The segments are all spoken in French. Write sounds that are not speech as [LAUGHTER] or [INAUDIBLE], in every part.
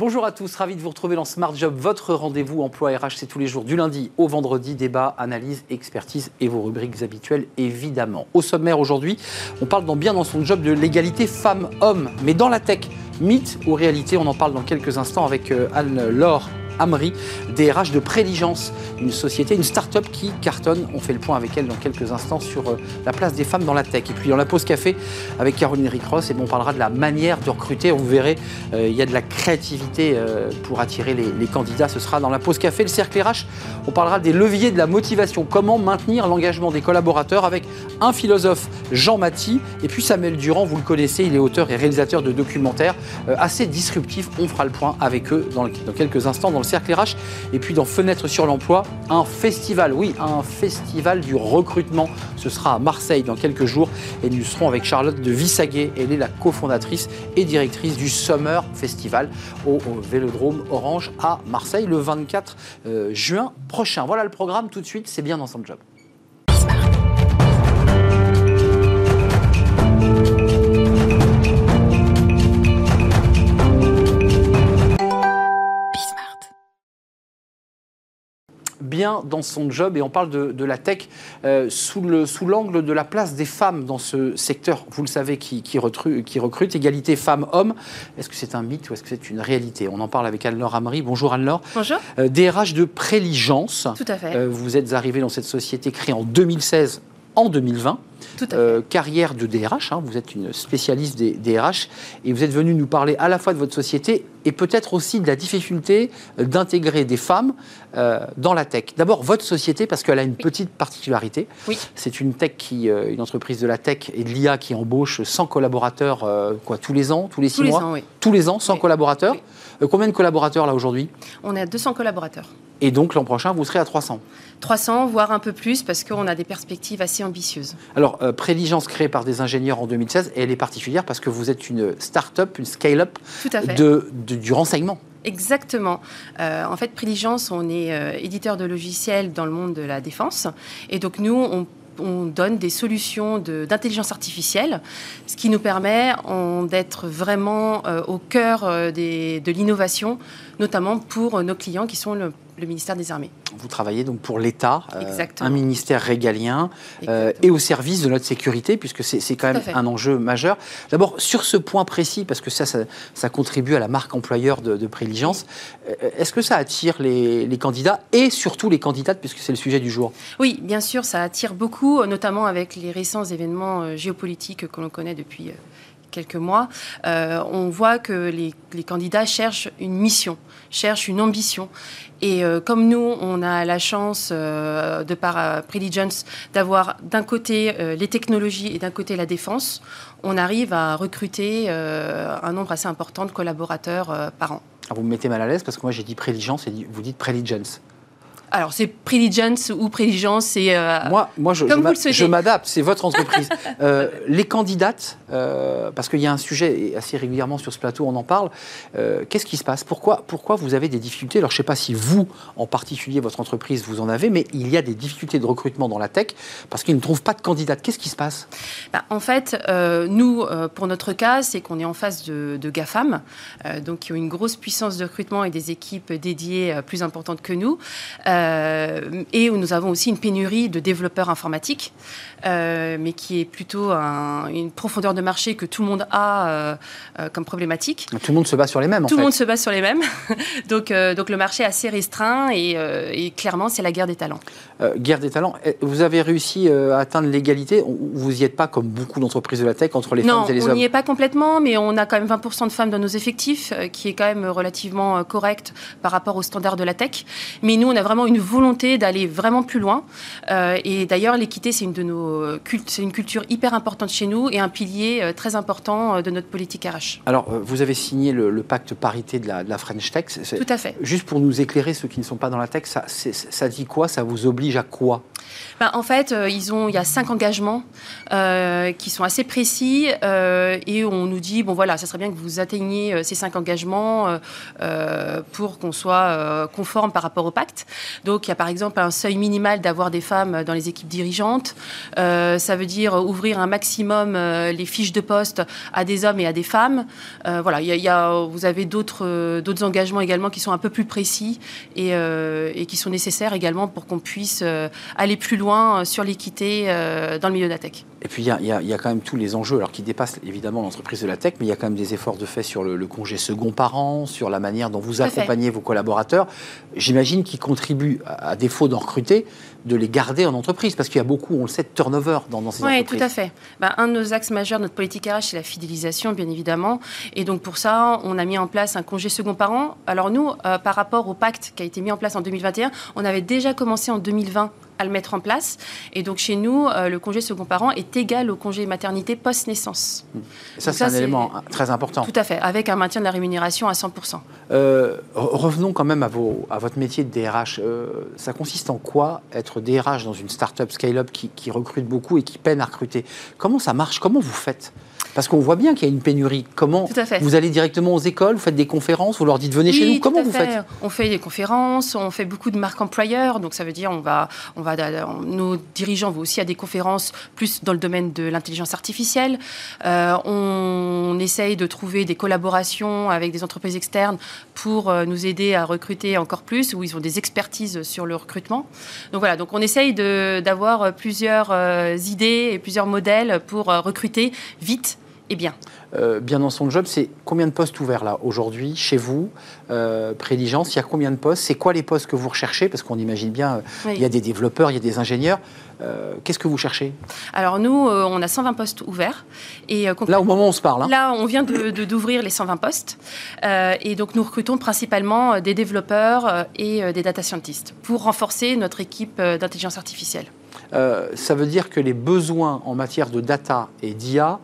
Bonjour à tous, ravi de vous retrouver dans Smart Job, votre rendez-vous emploi RH, c'est tous les jours du lundi au vendredi, débat, analyse, expertise et vos rubriques habituelles évidemment. Au sommaire aujourd'hui, on parle bien dans son job de l'égalité femmes-hommes, mais dans la tech, mythe ou réalité, on en parle dans quelques instants avec euh, Anne-Laure Amri, DRH de Préligence, une société, une start-up qui cartonne. On fait le point avec elle dans quelques instants sur euh, la place des femmes dans la tech. Et puis dans la pause café avec Caroline Ricross, et on parlera de la manière de recruter. Vous verrez, euh, il y a de la créativité euh, pour attirer les, candidats. Ce sera dans la pause café. Le cercle RH, on parlera des leviers de la motivation. Comment maintenir l'engagement des collaborateurs avec un philosophe, Jean Maty, et puis Samuel Durand, vous le connaissez, il est auteur et réalisateur de documentaires assez disruptifs. On fera le point avec eux dans, quelques instants le Cercle RH. Et puis dans Fenêtre sur l'emploi, un festival, oui, un festival du recrutement. Ce sera à Marseille dans quelques jours. Et nous serons avec Charlotte de Vissaguet. Elle est la cofondatrice et directrice du Summer Festival au, Vélodrome Orange à Marseille le 24 euh, juin prochain. Voilà le programme tout de suite, c'est bien dans son job. Bien dans son job et on parle de, la tech euh, sous l'angle sous de la place des femmes dans ce secteur, vous le savez, qui, qui, recrute, égalité femmes-hommes. Est-ce que c'est un mythe ou est-ce que c'est une réalité? On en parle avec Anne-Laure Amary. Bonjour Anne-Laure. Bonjour. DRH euh, de Préligence. Tout à fait. Euh, vous êtes arrivé dans cette société créée en 2016 en 2020. Euh, carrière de DRH, hein, vous êtes une spécialiste des DRH, et vous êtes venu nous parler à la fois de votre société et peut-être aussi de la difficulté d'intégrer des femmes euh, dans la tech. D'abord, votre société, parce qu'elle a une petite particularité. Oui. C'est une tech qui, euh, une entreprise de la tech et de l'IA qui embauche 100 collaborateurs quoi, tous les ans, tous les 6 mois? Tous les ans, 100 collaborateurs? combien de collaborateurs là aujourd'hui? On est à 200 collaborateurs. Et donc l'an prochain, vous serez à 300 300, voire un peu plus, parce qu'on a des perspectives assez ambitieuses. Alors, euh, Préligence créée par des ingénieurs en 2016, et elle est particulière parce que vous êtes une start-up, une scale-up de, du renseignement. Exactement. Euh, en fait, Préligence, on est euh, éditeur de logiciels dans le monde de la défense. Et donc, nous, on on donne des solutions d'intelligence artificielle, ce qui nous permet d'être vraiment euh, au cœur de l'innovation, notamment pour nos clients qui sont le, ministère des Armées. Vous travaillez donc pour l'État, euh, un ministère régalien, et au service de notre sécurité, puisque c'est quand même un enjeu majeur. D'abord, sur ce point précis, parce que ça, ça, contribue à la marque employeur de, de Préligence, est-ce que ça attire les, les, candidats et surtout les candidates, puisque c'est le sujet du jour? Oui, bien sûr, ça attire beaucoup notamment avec les récents événements euh, géopolitiques que l'on connaît depuis euh, quelques mois, euh, on voit que les, candidats cherchent une mission, cherchent une ambition. Et comme nous, on a la chance, de par Preligence, d'avoir d'un côté les technologies et d'un côté la défense, on arrive à recruter un nombre assez important de collaborateurs par an. vous me mettez mal à l'aise parce que moi j'ai dit Preligence et vous dites Preligence. Alors, c'est Preligence ou Préligence, c'est. Euh, moi, moi, je, je m'adapte, c'est votre entreprise. Euh, les candidates, euh, parce qu'il y a un sujet assez régulièrement sur ce plateau, on en parle. Qu'est-ce qui se passe? Pourquoi, pourquoi vous avez des difficultés? Alors, je ne sais pas si vous, en particulier, votre entreprise, vous en avez, mais il y a des difficultés de recrutement dans la tech parce qu'ils ne trouvent pas de candidates. Qu'est-ce qui se passe? Bah, En fait, nous, pour notre cas, c'est qu'on est en face de, de GAFAM, donc qui ont une grosse puissance de recrutement et des équipes dédiées plus importantes que nous. Euh, et où nous avons aussi une pénurie de développeurs informatiques, euh, mais qui est plutôt une profondeur de marché que tout le monde a euh, comme problématique. Tout le monde se bat sur les mêmes. tout le monde se bat sur les mêmes. [LAUGHS] donc, donc le marché est assez restreint et, et clairement c'est la guerre des talents. guerre des talents. Eh, vous avez réussi à atteindre l'égalité? Vous n'y êtes pas comme beaucoup d'entreprises de la tech entre les femmes et les hommes? Non, on n'y est pas complètement, mais on a quand même 20% de femmes dans nos effectifs, qui est quand même relativement correct par rapport aux standards de la tech. Mais nous, on a vraiment une volonté d'aller vraiment plus loin. Euh, et d'ailleurs, l'équité, c'est une de nos c'est une culture hyper importante chez nous et un pilier euh, très important euh, de notre politique RH. Alors, vous avez signé le, pacte parité de la, French Tech. Tout à fait. Juste pour nous éclairer, ceux qui ne sont pas dans la tech, ça, ça dit quoi? Ça vous oblige à quoi? Ben, En fait, euh, ils ont, il y a cinq engagements euh, qui sont assez précis euh, et on nous dit, bon voilà, ça serait bien que vous atteigniez ces cinq engagements pour qu'on soit conforme par rapport au pacte. Donc il y a par exemple un seuil minimal d'avoir des femmes dans les équipes dirigeantes. ça veut dire ouvrir un maximum les fiches de poste à des hommes et à des femmes. voilà, il y, a, vous avez d'autres d'autres engagements également qui sont un peu plus précis et, et qui sont nécessaires également pour qu'on puisse aller plus loin euh, sur l'équité euh, dans le milieu de la tech. Et puis il y, a quand même tous les enjeux, alors qui dépassent évidemment l'entreprise de la tech, mais il y a quand même des efforts de fait sur le, congé second par an, sur la manière dont vous accompagnez vos collaborateurs. J'imagine qu'ils contribuent, à, défaut d'en recruter, de les garder en entreprise, parce qu'il y a beaucoup, on le sait, de turnover dans, dans ces entreprises. Oui, tout à fait. Ben, un de nos axes majeurs de notre politique RH, c'est la fidélisation, bien évidemment. Et donc pour ça, on a mis en place un congé second par an. Alors nous, euh, par rapport au pacte qui a été mis en place en 2021, on avait déjà commencé en 2020 à le mettre en place. Et donc chez nous, euh, le congé second parent est égal au congé maternité post-naissance. Ça, c'est un élément très important. Tout à fait, avec un maintien de la rémunération à 100%. Euh, revenons quand même à, vos, à votre métier de DRH. Euh, ça consiste en quoi être DRH dans une start-up scale-up qui, qui recrute beaucoup et qui peine à recruter? Comment ça marche? Comment vous faites? Parce qu'on voit bien qu'il y a une pénurie. Comment Vous allez directement aux écoles, vous faites des conférences, vous leur dites venez chez nous. Comment vous faites? On fait des conférences, on fait beaucoup de marques employeurs. Donc ça veut dire on va, on va, nos dirigeants vont aussi à des conférences plus dans le domaine de l'intelligence artificielle. Euh, on, essaye de trouver des collaborations avec des entreprises externes pour euh, nous aider à recruter encore plus, où ils ont des expertises sur le recrutement. Donc voilà, donc on essaye d'avoir plusieurs euh, idées et plusieurs modèles pour recruter vite et bien euh, bien dans son job, c'est combien de postes ouverts là aujourd'hui chez vous, euh, Prédigence? Il y a combien de postes? C'est quoi les postes que vous recherchez? Parce qu'on imagine bien, euh, il y a des développeurs, il y a des ingénieurs. Euh, qu'est-ce que vous cherchez? Alors nous, on a 120 postes ouverts. Et, là, au moment où on se parle. Hein. Là, on vient d'ouvrir les 120 postes. et donc nous recrutons principalement des développeurs et des data scientists pour renforcer notre équipe d'intelligence artificielle. ça veut dire que les besoins en matière de data et d'IA,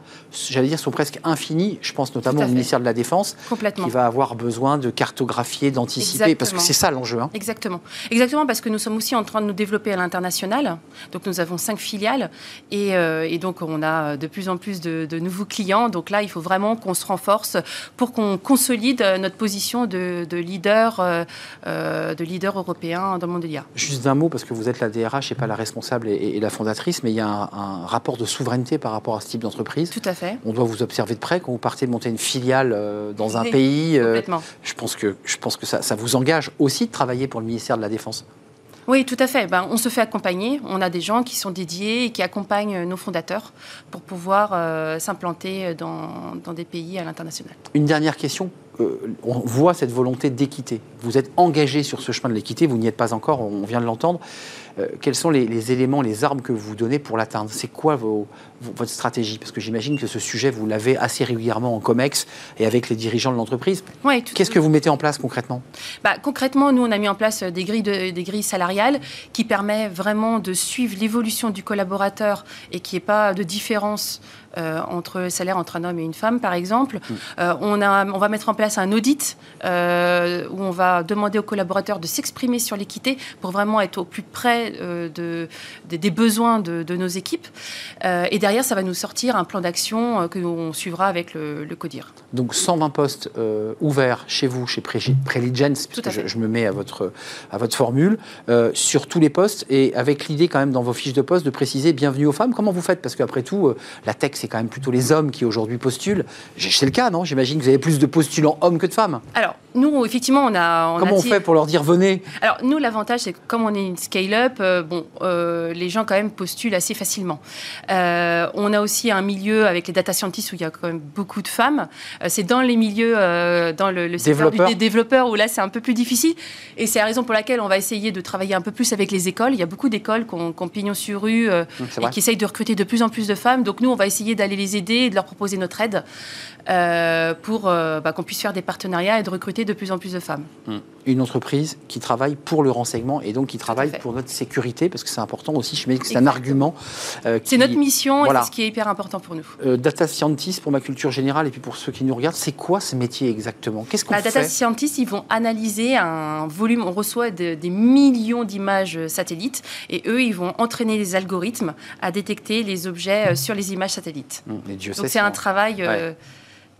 j'allais dire, sont presque infinis. Je pense notamment au ministère de la Défense, qui va avoir besoin de cartographier, d'anticiper, parce que c'est ça l'enjeu. Hein. Exactement. Exactement, parce que nous sommes aussi en train de nous développer à l'international. Donc nous avons cinq filiales et, euh, donc on a de plus en plus de, nouveaux clients. Donc là, il faut vraiment qu'on se renforce pour qu'on consolide notre position de, leader, euh, euh, de leader européen dans le monde de l'IA. Juste d'un mot, parce que vous êtes la DRH et pas la responsable et, la fondatrice, mais il y a un, un rapport de souveraineté par rapport à ce type d'entreprise. Tout à fait. On doit vous observer de près quand vous partez monter une filiale euh, dans un pays. Euh, je pense que, je pense que ça, ça vous engage aussi de travailler pour le ministère de la Défense. Oui, tout à fait. Ben, on se fait accompagner. On a des gens qui sont dédiés et qui accompagnent nos fondateurs pour pouvoir euh, s'implanter dans, dans, des pays à l'international. Une dernière question. on voit cette volonté d'équité. Vous êtes engagé sur ce chemin de l'équité, vous n'y êtes pas encore, on vient de l'entendre. Euh, quels sont les, éléments, les armes que vous donnez pour l'atteindre? C'est quoi votre stratégie? Parce que j'imagine que ce sujet, vous l'avez assez régulièrement en COMEX et avec les dirigeants de l'entreprise. Qu'est-ce que vous mettez en place concrètement? Bah, Concrètement, nous, on a mis en place des grilles, des grilles salariales qui permettent vraiment de suivre l'évolution du collaborateur et qu'il n'y ait pas de différence euh, entre le salaire entre un homme et une femme, par exemple. Euh, on, a, on va mettre en place un audit où on va demander aux collaborateurs de s'exprimer sur l'équité pour vraiment être au plus près euh, de, des besoins de, nos équipes. Euh, et derrière, ça va nous sortir un plan d'action euh, que l'on suivra avec le, CODIR. Donc 120 postes ouverts chez vous, chez Preligence, puisque je, je, me mets à votre, à votre formule, sur tous les postes, et avec l'idée quand même dans vos fiches de poste de préciser bienvenue aux femmes. Comment vous faites? Parce qu'après tout, la tech, c'est quand même plutôt les hommes qui aujourd'hui postulent. C'est le cas, non? J'imagine que vous avez plus de postulants hommes que de femmes. Alors, nous, effectivement, on a... Comment on fait pour leur dire venez? Alors, nous, l'avantage, c'est que comme on est une scale-up, euh, bon, euh, les gens quand même postulent assez facilement. Euh, on a aussi un milieu avec les data scientists où il y a quand même beaucoup de femmes. c'est dans les milieux, dans le, le secteur des développeurs où là c'est un peu plus difficile. Et c'est la raison pour laquelle on va essayer de travailler un peu plus avec les écoles. Il y a beaucoup d'écoles qui ont, pignon sur rue et qui essayent de recruter de plus en plus de femmes. Donc nous, on va essayer d'aller les aider et de leur proposer notre aide pour bah, qu'on puisse faire des partenariats et de recruter de plus en plus de femmes. Hum. Une entreprise qui travaille pour le renseignement et donc qui travaille pour notre sécurité, parce que c'est important aussi, je me dis que c'est un argument. Euh, c'est notre mission et c'est ce qui est hyper important pour nous. Euh, data scientist, pour ma culture générale et puis pour ceux qui nous regardent, c'est quoi ce métier exactement? Qu'est-ce qu'on bah, fait? Data scientist, ils vont analyser un volume, on reçoit des millions d'images satellites et eux, ils vont entraîner les algorithmes à détecter les objets euh, sur les images satellites. Hum, donc c'est un travail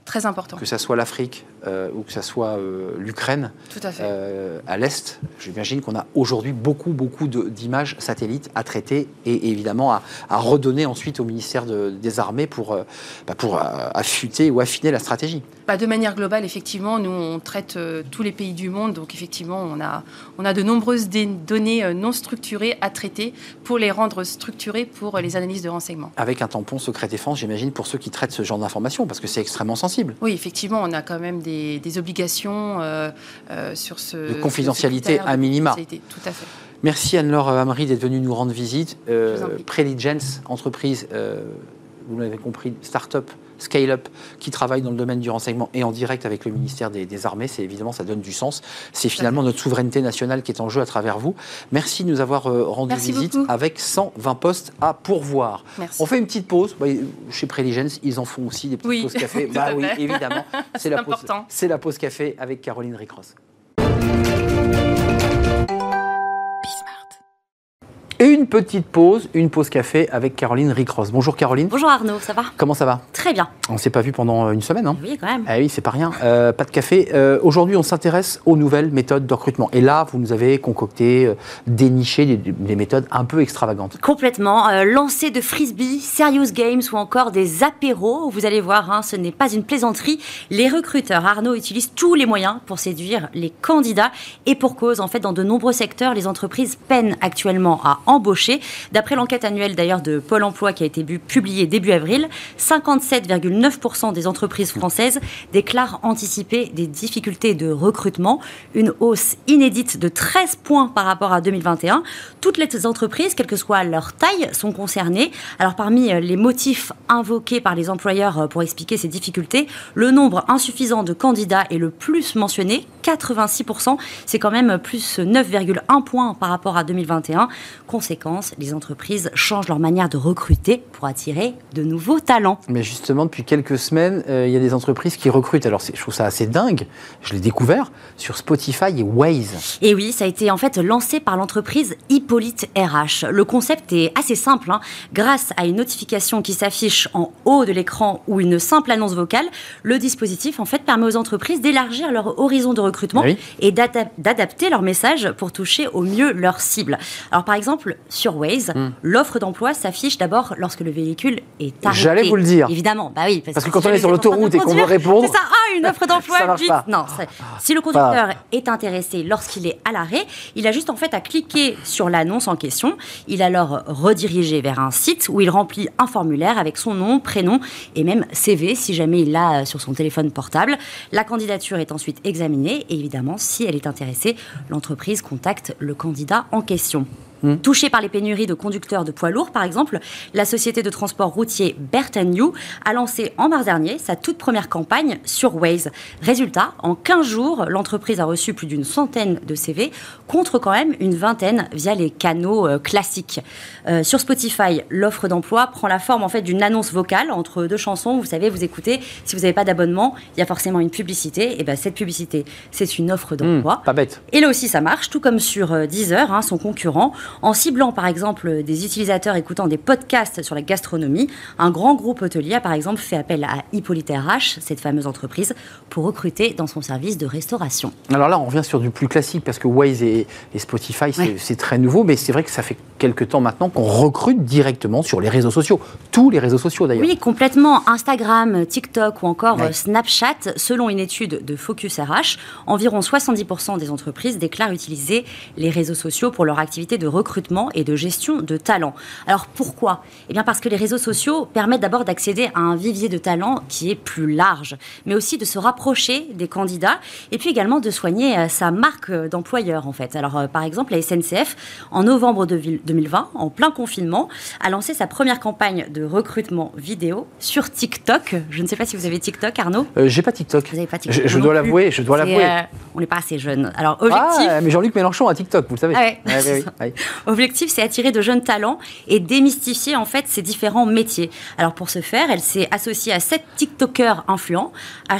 très important. Que ce soit l'Afrique euh, ou que ce soit euh, l'Ukraine, euh, à l'Est, j'imagine qu'on a aujourd'hui beaucoup, beaucoup d'images satellites à traiter et, évidemment à, redonner ensuite au ministère des Armées pour, bah, pour affûter ou affiner la stratégie. Bah, de manière globale, effectivement, nous, on traite tous les pays du monde, donc effectivement, on a, on a de nombreuses données non structurées à traiter pour les rendre structurées pour les analyses de renseignement. Avec un tampon secret défense, j'imagine, pour ceux qui traitent ce genre d'informations, parce que c'est extrêmement sensible. Oui, effectivement, on a quand même des des, obligations euh, euh, sur ce. De confidentialité à minima. Tout à fait. Merci Anne-Laure Amri d'être venue nous rendre visite. Euh, Preligence, entreprise, euh, vous l'avez compris, start-up, scale-up, qui travaille dans le domaine du renseignement et en direct avec le ministère des, Armées. C'est évidemment, ça donne du sens. C'est finalement notre souveraineté nationale qui est en jeu à travers vous. Merci de nous avoir rendu visite avec 120 postes à pourvoir. On fait une petite pause. Bah, chez Preligence, ils en font aussi des petites pauses café. [LAUGHS] bah oui, évidemment. [LAUGHS] C'est la, pause, la pause café avec Caroline Ricross. Une petite pause, une pause café avec Caroline Ricross. Bonjour Caroline. Bonjour Arnaud, ça va? Comment ça va? Très bien. On ne s'est pas vu pendant une semaine, hein? Oui, quand même. Ah oui, c'est pas rien. Euh, pas de café. Euh, aujourd'hui, on s'intéresse aux nouvelles méthodes de recrutement. Et là, vous nous avez concocté, euh, déniché des, méthodes un peu extravagantes. Complètement. lancer de frisbee, serious games ou encore des apéros. Vous allez voir, hein, ce n'est pas une plaisanterie. Les recruteurs, Arnaud, utilisent tous les moyens pour séduire les candidats. Et pour cause, en fait, dans de nombreux secteurs, les entreprises peinent actuellement à embaucher. D'après l'enquête annuelle d'ailleurs de Pôle Emploi qui a été publiée début avril, 57,9% des entreprises françaises déclarent anticiper des difficultés de recrutement, une hausse inédite de 13 points par rapport à 2021. Toutes les entreprises, quelle que soit leur taille, sont concernées. Alors parmi euh, les motifs invoqués par les employeurs euh, pour expliquer ces difficultés, le nombre insuffisant de candidats est le plus mentionné, 86%. C'est quand même plus 9,1 points par rapport à 2021. Conséquence, les entreprises changent leur manière de recruter pour attirer de nouveaux talents. Mais justement, depuis quelques semaines, euh, il y a des entreprises qui recrutent. Alors, je trouve ça assez dingue. Je l'ai découvert sur Spotify et Waze. Et oui, ça a été en fait lancé par l'entreprise Hippolyte RH. Le concept est assez simple. Hein. Grâce à une notification qui s'affiche en haut de l'écran ou une simple annonce vocale, le dispositif en fait permet aux entreprises d'élargir leur horizon de recrutement et d'adapter leur message pour toucher au mieux leur cible. Alors, par exemple, sur Waze, hmm. l'offre d'emploi s'affiche d'abord lorsque le véhicule est arrêté. J'allais vous le dire. Évidemment, bah oui. Parce, que, quand on est sur l'autoroute et qu'on veut répondre. C'est ça, ah, une [LAUGHS] offre d'emploi, vite. Non, si le conducteur est intéressé lorsqu'il est à l'arrêt, il a juste en fait à cliquer sur l'annonce en question. Il est alors redirigé vers un site où il remplit un formulaire avec son nom, prénom et même CV si jamais il l'a sur son téléphone portable. La candidature est ensuite examinée et évidemment, si elle est intéressée, l'entreprise contacte le candidat en question. Hmm. Touchée par les pénuries de conducteurs de poids lourds, par exemple, la société de transport routier New a lancé en mars dernier sa toute première campagne sur Waze. Résultat, en 15 jours, l'entreprise a reçu plus d'une centaine de CV, contre quand même une vingtaine via les canaux euh, classiques. Euh, sur Spotify, l'offre d'emploi prend la forme en fait d'une annonce vocale entre deux chansons. Vous savez, vous écoutez, si vous n'avez pas d'abonnement, il y a forcément une publicité. Et ben cette publicité, c'est une offre d'emploi. Hmm, pas bête. Et là aussi, ça marche, tout comme sur euh, Deezer, hein, son concurrent. En ciblant par exemple des utilisateurs écoutant des podcasts sur la gastronomie, un grand groupe hôtelier a par exemple fait appel à Hippolyte RH, cette fameuse entreprise, pour recruter dans son service de restauration. Alors là, on revient sur du plus classique parce que Waze et, Spotify, c'est très nouveau, mais c'est vrai que ça fait quelques temps maintenant qu'on recrute directement sur les réseaux sociaux. Tous les réseaux sociaux d'ailleurs. Oui, complètement. Instagram, TikTok ou encore Snapchat. Selon une étude de Focus RH, environ 70% des entreprises déclarent utiliser les réseaux sociaux pour leur activité de recrutement et de gestion de talents. Alors pourquoi? Eh bien parce que les réseaux sociaux permettent d'abord d'accéder à un vivier de talents qui est plus large, mais aussi de se rapprocher des candidats et puis également de soigner euh, sa marque d'employeur en fait. Alors euh, par exemple la SNCF en novembre de 2020, en plein confinement, a lancé sa première campagne de recrutement vidéo sur TikTok. Je ne sais pas si vous avez TikTok, Arnaud? Euh, J'ai pas TikTok. Vous n'avez pas TikTok. Je, dois l'avouer, je dois l'avouer. euh, on n'est pas assez jeune. Alors, objectif. Ah, mais Jean-Luc Mélenchon a TikTok, vous le savez. Ah ouais. oui, oui, oui. [LAUGHS] Objectif, c'est attirer de jeunes talents et démystifier en fait ces différents métiers. Alors pour ce faire, elle s'est associée à sept TikTokers influents. À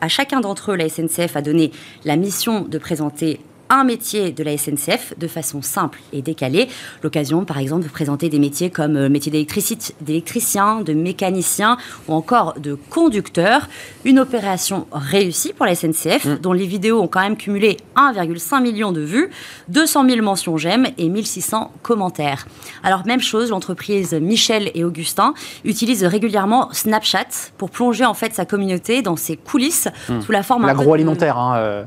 à chacun d'entre eux, la SNCF a donné la mission de présenter un métier de la SNCF de façon simple et décalée. L'occasion, par exemple, de présenter des métiers comme le métier d'électrici- d'électricien, de mécanicien ou encore de conducteur. Une opération réussie pour la SNCF, dont les vidéos ont quand même cumulé 1,5 million de vues, 200 000 mentions j'aime et 1600 commentaires. Alors même chose, l'entreprise Michel et Augustin utilise régulièrement Snapchat pour plonger en fait sa communauté dans ses coulisses sous la forme de- L'agroalimentaire, hein, euh,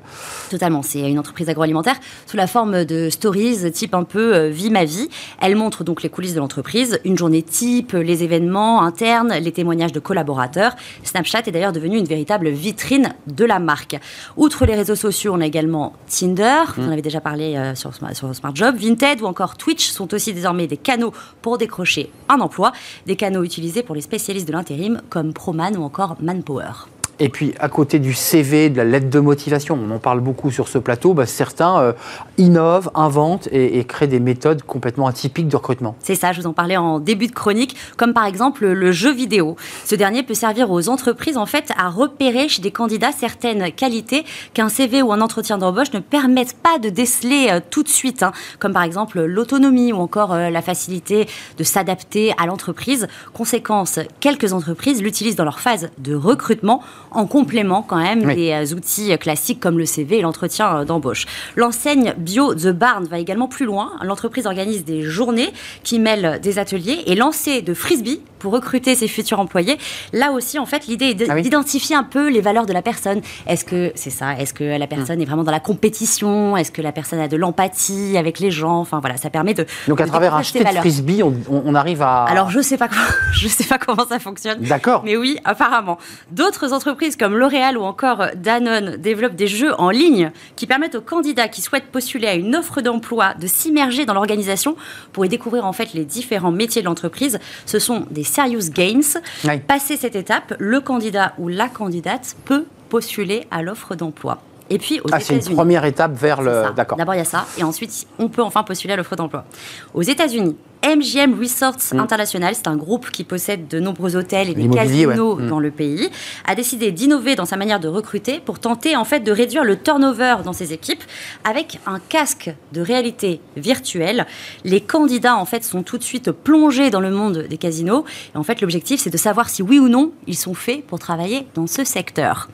Totalement, c'est une entreprise agroalimentaire sous la forme de stories type un peu euh, vie ma vie. Elle montre donc les coulisses de l'entreprise, une journée type, les événements internes, les témoignages de collaborateurs. Snapchat est d'ailleurs devenu une véritable vitrine de la marque. Outre les réseaux sociaux, on a également Tinder, vous en avez déjà parlé euh, sur, sur Smart Job, Vinted ou encore Twitch sont aussi désormais des canaux pour décrocher un emploi, des canaux utilisés pour les spécialistes de l'intérim comme Proman ou encore Manpower. Et puis, à côté du CV, de la lettre de motivation, on en parle beaucoup sur ce plateau, bah, certains euh, innovent, inventent et, créent des méthodes complètement atypiques de recrutement. C'est ça, je vous en parlais en début de chronique, comme par exemple le jeu vidéo. Ce dernier peut servir aux entreprises en fait à repérer chez des candidats certaines qualités qu'un CV ou un entretien d'embauche ne permettent pas de déceler euh, tout de suite, hein, comme par exemple l'autonomie ou encore euh, la facilité de s'adapter à l'entreprise. Conséquence, quelques entreprises l'utilisent dans leur phase de recrutement en complément quand même Oui. des euh, outils euh, classiques comme le CV et l'entretien euh, d'embauche. L'enseigne Bio The Barn va également plus loin. L'entreprise organise des journées qui mêlent des ateliers et lancer de frisbee pour recruter ses futurs employés. Là aussi, en fait, l'idée est Ah oui. d'identifier un peu les valeurs de la personne. Est-ce que c'est ça? Est-ce que la personne est vraiment dans la compétition? Est-ce que la personne a de l'empathie avec les gens? Enfin voilà, ça permet de Donc, à de travers un découvrir ses jet de frisbee, on, on- on arrive à. Alors je sais pas [LAUGHS] comment, je sais pas comment ça fonctionne. D'accord. Mais oui, apparemment. D'autres entreprises comme L'Oréal ou encore Danone développent des jeux en ligne qui permettent aux candidats qui souhaitent postuler à une offre d'emploi de s'immerger dans l'organisation pour y découvrir en fait les différents métiers de l'entreprise. Ce sont des serious games. Oui. Passé cette étape, le candidat ou la candidate peut postuler à l'offre d'emploi. Et puis aux Ah, c'est une première étape vers le. D'accord. D'abord, il y a ça. Et ensuite, on peut enfin postuler à l'offre d'emploi. Aux États-Unis, MGM Resorts Mm. International, c'est un groupe qui possède de nombreux hôtels et des ouais. casinos Mm. dans le pays, a décidé d'innover dans sa manière de recruter pour tenter en fait de réduire le turnover dans ses équipes avec un casque de réalité virtuelle. Les candidats en fait sont tout de suite plongés dans le monde des casinos. Et en fait, l'objectif c'est de savoir si oui ou non ils sont faits pour travailler dans ce secteur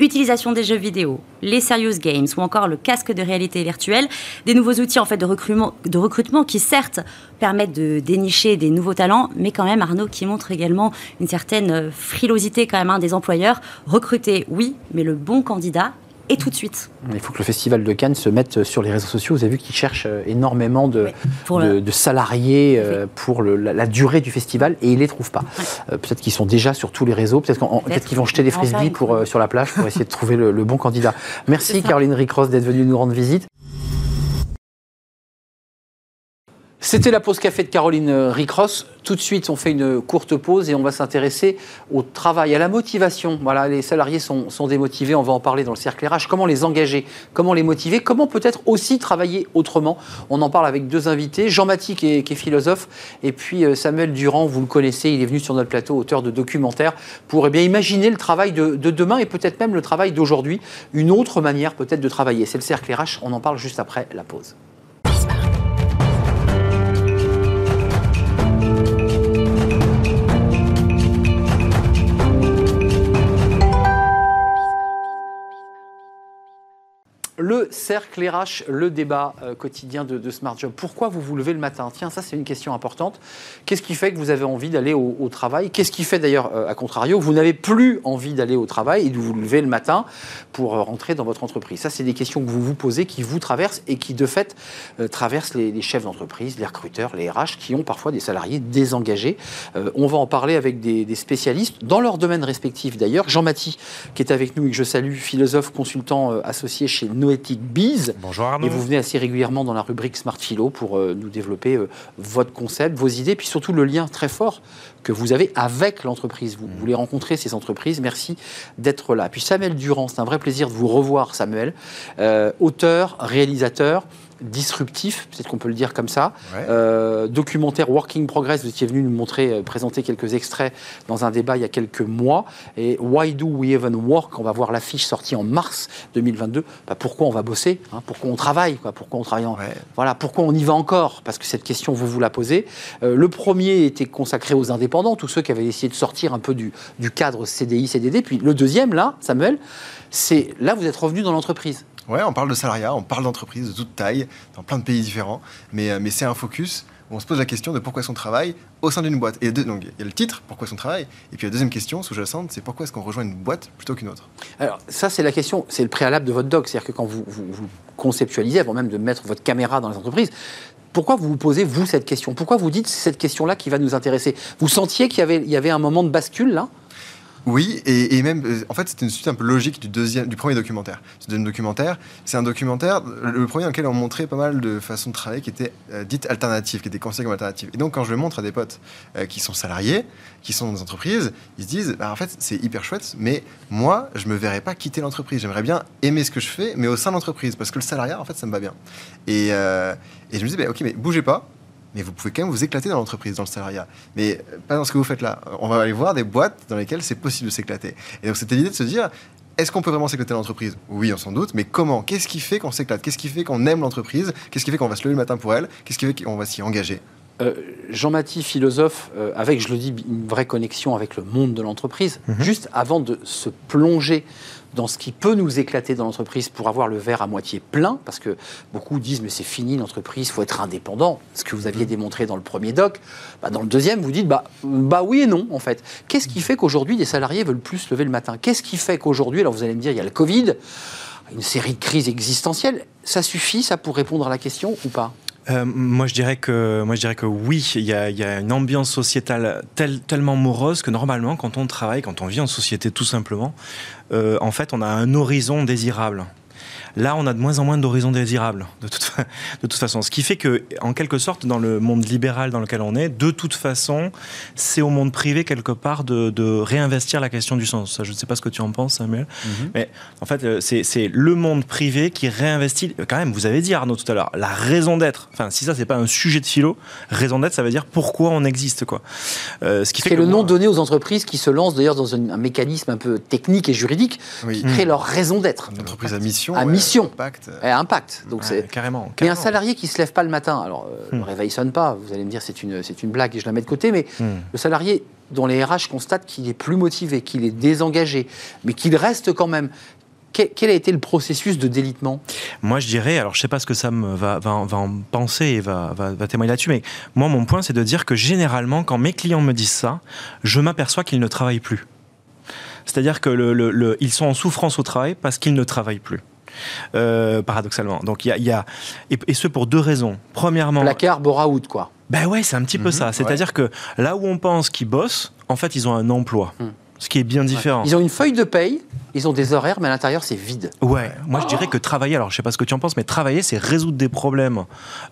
utilisation des jeux vidéo, les serious games ou encore le casque de réalité virtuelle, des nouveaux outils en fait de recrutement, de recrutement qui certes permettent de dénicher des nouveaux talents, mais quand même Arnaud qui montre également une certaine euh, frilosité quand même hein, des employeurs. Recruter, oui, mais le bon candidat et tout de suite. Il faut que le Festival de Cannes se mette sur les réseaux sociaux. Vous avez vu qu'ils cherchent euh, énormément de, Oui, pour de, le- de salariés euh, pour le- la, la durée du festival et ils ne les trouvent pas. Euh, peut-être qu'ils sont déjà sur tous les réseaux, peut-être qu'ils vont jeter des frisbees pour, euh, sur la plage pour essayer de trouver le, le bon candidat. [LAUGHS] Merci. Caroline Ricross d'être venue nous rendre visite. C'était la pause café de Caroline euh, Ricross. Tout de suite, on fait une courte pause et on va s'intéresser au travail, à la motivation. Voilà, les salariés sont, démotivés, on va en parler dans le cercle RH. Comment les engager? Comment les motiver? Comment peut-être aussi travailler autrement? On en parle avec deux invités, Jean Maty qui est, qui est philosophe et puis euh, Samuel Durand, vous le connaissez, il est venu sur notre plateau, auteur de documentaires, pour eh bien, imaginer le travail de, de demain et peut-être même le travail d'aujourd'hui, une autre manière peut-être de travailler. C'est le cercle RH, on en parle juste après la pause. Le cercle RH, le débat euh, quotidien de, de Smart Job. Pourquoi vous vous levez le matin? Tiens, ça c'est une question importante. Qu'est-ce qui fait que vous avez envie d'aller au, travail? Qu'est-ce qui fait d'ailleurs, euh, à contrario, que vous n'avez plus envie d'aller au travail et de vous lever le matin pour euh, rentrer dans votre entreprise? Ça, c'est des questions que vous vous posez, qui vous traversent et qui de fait traversent les, chefs d'entreprise, les recruteurs, les RH, qui ont parfois des salariés désengagés. On va en parler avec des, spécialistes dans leur domaine respectif d'ailleurs. Jean Maty, qui est avec nous et que je salue, philosophe consultant associé chez Noétie Bees. Bonjour Arnaud. Et vous venez assez régulièrement dans la rubrique Smart Philo pour euh, nous développer euh, votre concept, vos idées, puis surtout le lien très fort que vous avez avec l'entreprise. Vous voulez rencontrer ces entreprises. Merci d'être là. Puis Samuel Durand, c'est un vrai plaisir de vous revoir, Samuel. Euh, auteur, réalisateur disruptif, peut-être qu'on peut le dire comme ça. Ouais. Euh, documentaire Working Progress, vous étiez venu nous montrer, euh, présenter quelques extraits dans un débat il y a quelques mois. Et Why Do We Even Work On va voir l'affiche sortie en mars 2022. Bah, pourquoi on va bosser hein, Pourquoi on travaille quoi? Pourquoi on travaille en- Ouais. Voilà, pourquoi on y va encore? Parce que cette question, vous vous la posez. Euh, le premier était consacré aux indépendants, tous ceux qui avaient essayé de sortir un peu du, du cadre CDI, CDD. Puis le deuxième, là, Samuel, c'est là, vous êtes revenu dans l'entreprise. Ouais, on parle de salariat, on parle d'entreprise de toute taille, dans plein de pays différents, mais, euh, mais c'est un focus où on se pose la question de pourquoi est-ce qu'on travaille au sein d'une boîte. Et donc, il y a le titre, pourquoi est-ce qu'on travaille, et puis la deuxième question sous-jacente, c'est pourquoi est-ce qu'on rejoint une boîte plutôt qu'une autre? Alors, ça, c'est la question, c'est le préalable de votre doc. C'est-à-dire que quand vous, vous, conceptualisez, avant même de mettre votre caméra dans les entreprises, pourquoi vous vous posez, vous, cette question? Pourquoi vous dites c'est cette question-là qui va nous intéresser? Vous sentiez qu'il y y avait un moment de bascule, là? Oui, et, même, euh, en fait, c'était une suite un peu logique du, deuxième, du premier documentaire. Ce documentaire, c'est un documentaire, le premier dans lequel on montrait pas mal de façons de travailler qui étaient euh, dites alternatives, qui étaient considérées comme alternatives. Et donc, quand je le montre à des potes euh, qui sont salariés, qui sont dans des entreprises, ils se disent, bah, en fait, c'est hyper chouette, mais moi, je me verrais pas quitter l'entreprise. J'aimerais bien aimer ce que je fais, mais au sein de l'entreprise, parce que le salariat, en fait, ça me va bien. Et, et je me dis, bah, ok, mais bougez pas. Mais vous pouvez quand même vous éclater dans l'entreprise, dans le salariat. Mais euh, pas dans ce que vous faites là. On va aller voir des boîtes dans lesquelles c'est possible de s'éclater. Et donc c'était l'idée de se dire, est-ce qu'on peut vraiment s'éclater dans l'entreprise? Oui, on s'en doute, mais comment? Qu'est-ce qui fait qu'on s'éclate? Qu'est-ce qui fait qu'on aime l'entreprise? Qu'est-ce qui fait qu'on va se lever le matin pour elle? Qu'est-ce qui fait qu'on va s'y engager? Euh, Jean-Mathie, philosophe, euh, avec, je le dis, une vraie connexion avec le monde de l'entreprise, juste avant de se plonger dans ce qui peut nous éclater dans l'entreprise pour avoir le verre à moitié plein, parce que beaucoup disent mais c'est fini l'entreprise, il faut être indépendant, ce que vous aviez démontré dans le premier doc. Bah, dans le deuxième, vous dites bah, bah oui et non en fait. Qu'est-ce qui fait qu'aujourd'hui des salariés veulent plus se lever le matin? Qu'est-ce qui fait qu'aujourd'hui, alors vous allez me dire il y a le Covid, une série de crises existentielles, ça suffit ça pour répondre à la question ou pas? Euh, moi, je dirais que, moi, je dirais que oui, il y a, il y a une ambiance sociétale tel- tellement morose que normalement, quand on travaille, quand on vit en société tout simplement, en fait, on a un horizon désirable. Là, on a de moins en moins d'horizons désirables, de toute, fa- de toute façon. Ce qui fait que, en quelque sorte, dans le monde libéral dans lequel on est, de toute façon, c'est au monde privé, quelque part, de, de réinvestir la question du sens. Ça, je ne sais pas ce que tu en penses, Samuel. Mais en fait, euh, c'est le monde privé qui réinvestit. Quand même, vous avez dit, Arnaud, tout à l'heure, la raison d'être. Enfin, si ça, c'est pas un sujet de philo, raison d'être, ça veut dire pourquoi on existe, quoi. Euh, ce qui fait que le nom moi- donné aux entreprises qui se lancent d'ailleurs dans un, un mécanisme un peu technique et juridique Oui. qui crée leur raison d'être. Une entreprise à mission. À ouais, mission. Impact. euh, Et impact. Donc Ouais, c'est. carrément. Mais un carrément. salarié qui se lève pas le matin, alors euh, le Hmm. réveil sonne pas, vous allez me dire c'est une, c'est une blague et je la mets de côté, mais Hmm. le salarié dont les RH constatent qu'il est plus motivé, qu'il est désengagé, mais qu'il reste quand même. Quel, a été le processus de délitement? Moi, je dirais, alors je sais pas ce que Sam va, va, va en penser et va, va, va témoigner là-dessus, mais moi, mon point, c'est de dire que généralement, quand mes clients me disent ça, je m'aperçois qu'ils ne travaillent plus. C'est-à-dire que le, le- le- sont en souffrance au travail parce qu'ils ne travaillent plus. Euh, paradoxalement. Donc il y a, y a- et, et ce pour deux raisons. Premièrement, Placard, bore-out, quoi. ben ouais, c'est un petit peu Mhm, ça. C'est-à-dire que là où on pense qu'ils bossent, en fait, ils ont un emploi, Hmm. ce qui est bien différent. Ils ont une feuille de paye, ils ont des horaires, mais à l'intérieur c'est vide. Ouais, moi je dirais que travailler, alors je sais pas ce que tu en penses, mais travailler, c'est résoudre des problèmes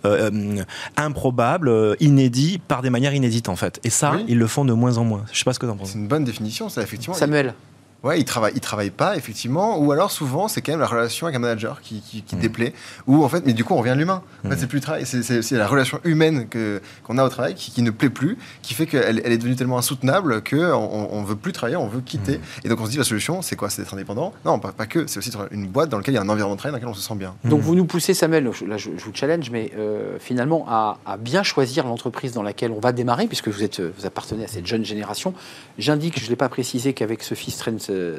euh, euh, improbables, inédits, par des manières inédites en fait. Et ça, Oui. ils le font de moins en moins. Je sais pas ce que tu en penses. C'est une bonne définition, ça, effectivement. Samuel, Ouais, il travaille, il travaille pas effectivement, ou alors souvent c'est quand même la relation avec un manager qui, qui, Mm. déplaît, ou en fait, mais du coup on revient à l'humain. En fait, c'est plus travail, c'est- c'est c'est la relation humaine que qu'on a au travail qui, qui ne plaît plus, qui fait qu'elle elle est devenue tellement insoutenable que on, on veut plus travailler, on veut quitter. Mm. Et donc on se dit la solution, c'est quoi? C'est d'être indépendant? Non, pas, pas que. C'est aussi une boîte dans laquelle il y a un environnement de travail dans lequel on se sent bien. donc vous nous poussez, Samuel, je- là je, je vous challenge, mais euh, finalement à, à bien choisir l'entreprise dans laquelle on va démarrer, puisque vous, êtes, euh, vous appartenez à cette jeune génération. J'indique, je ne l'ai pas précisé, qu'avec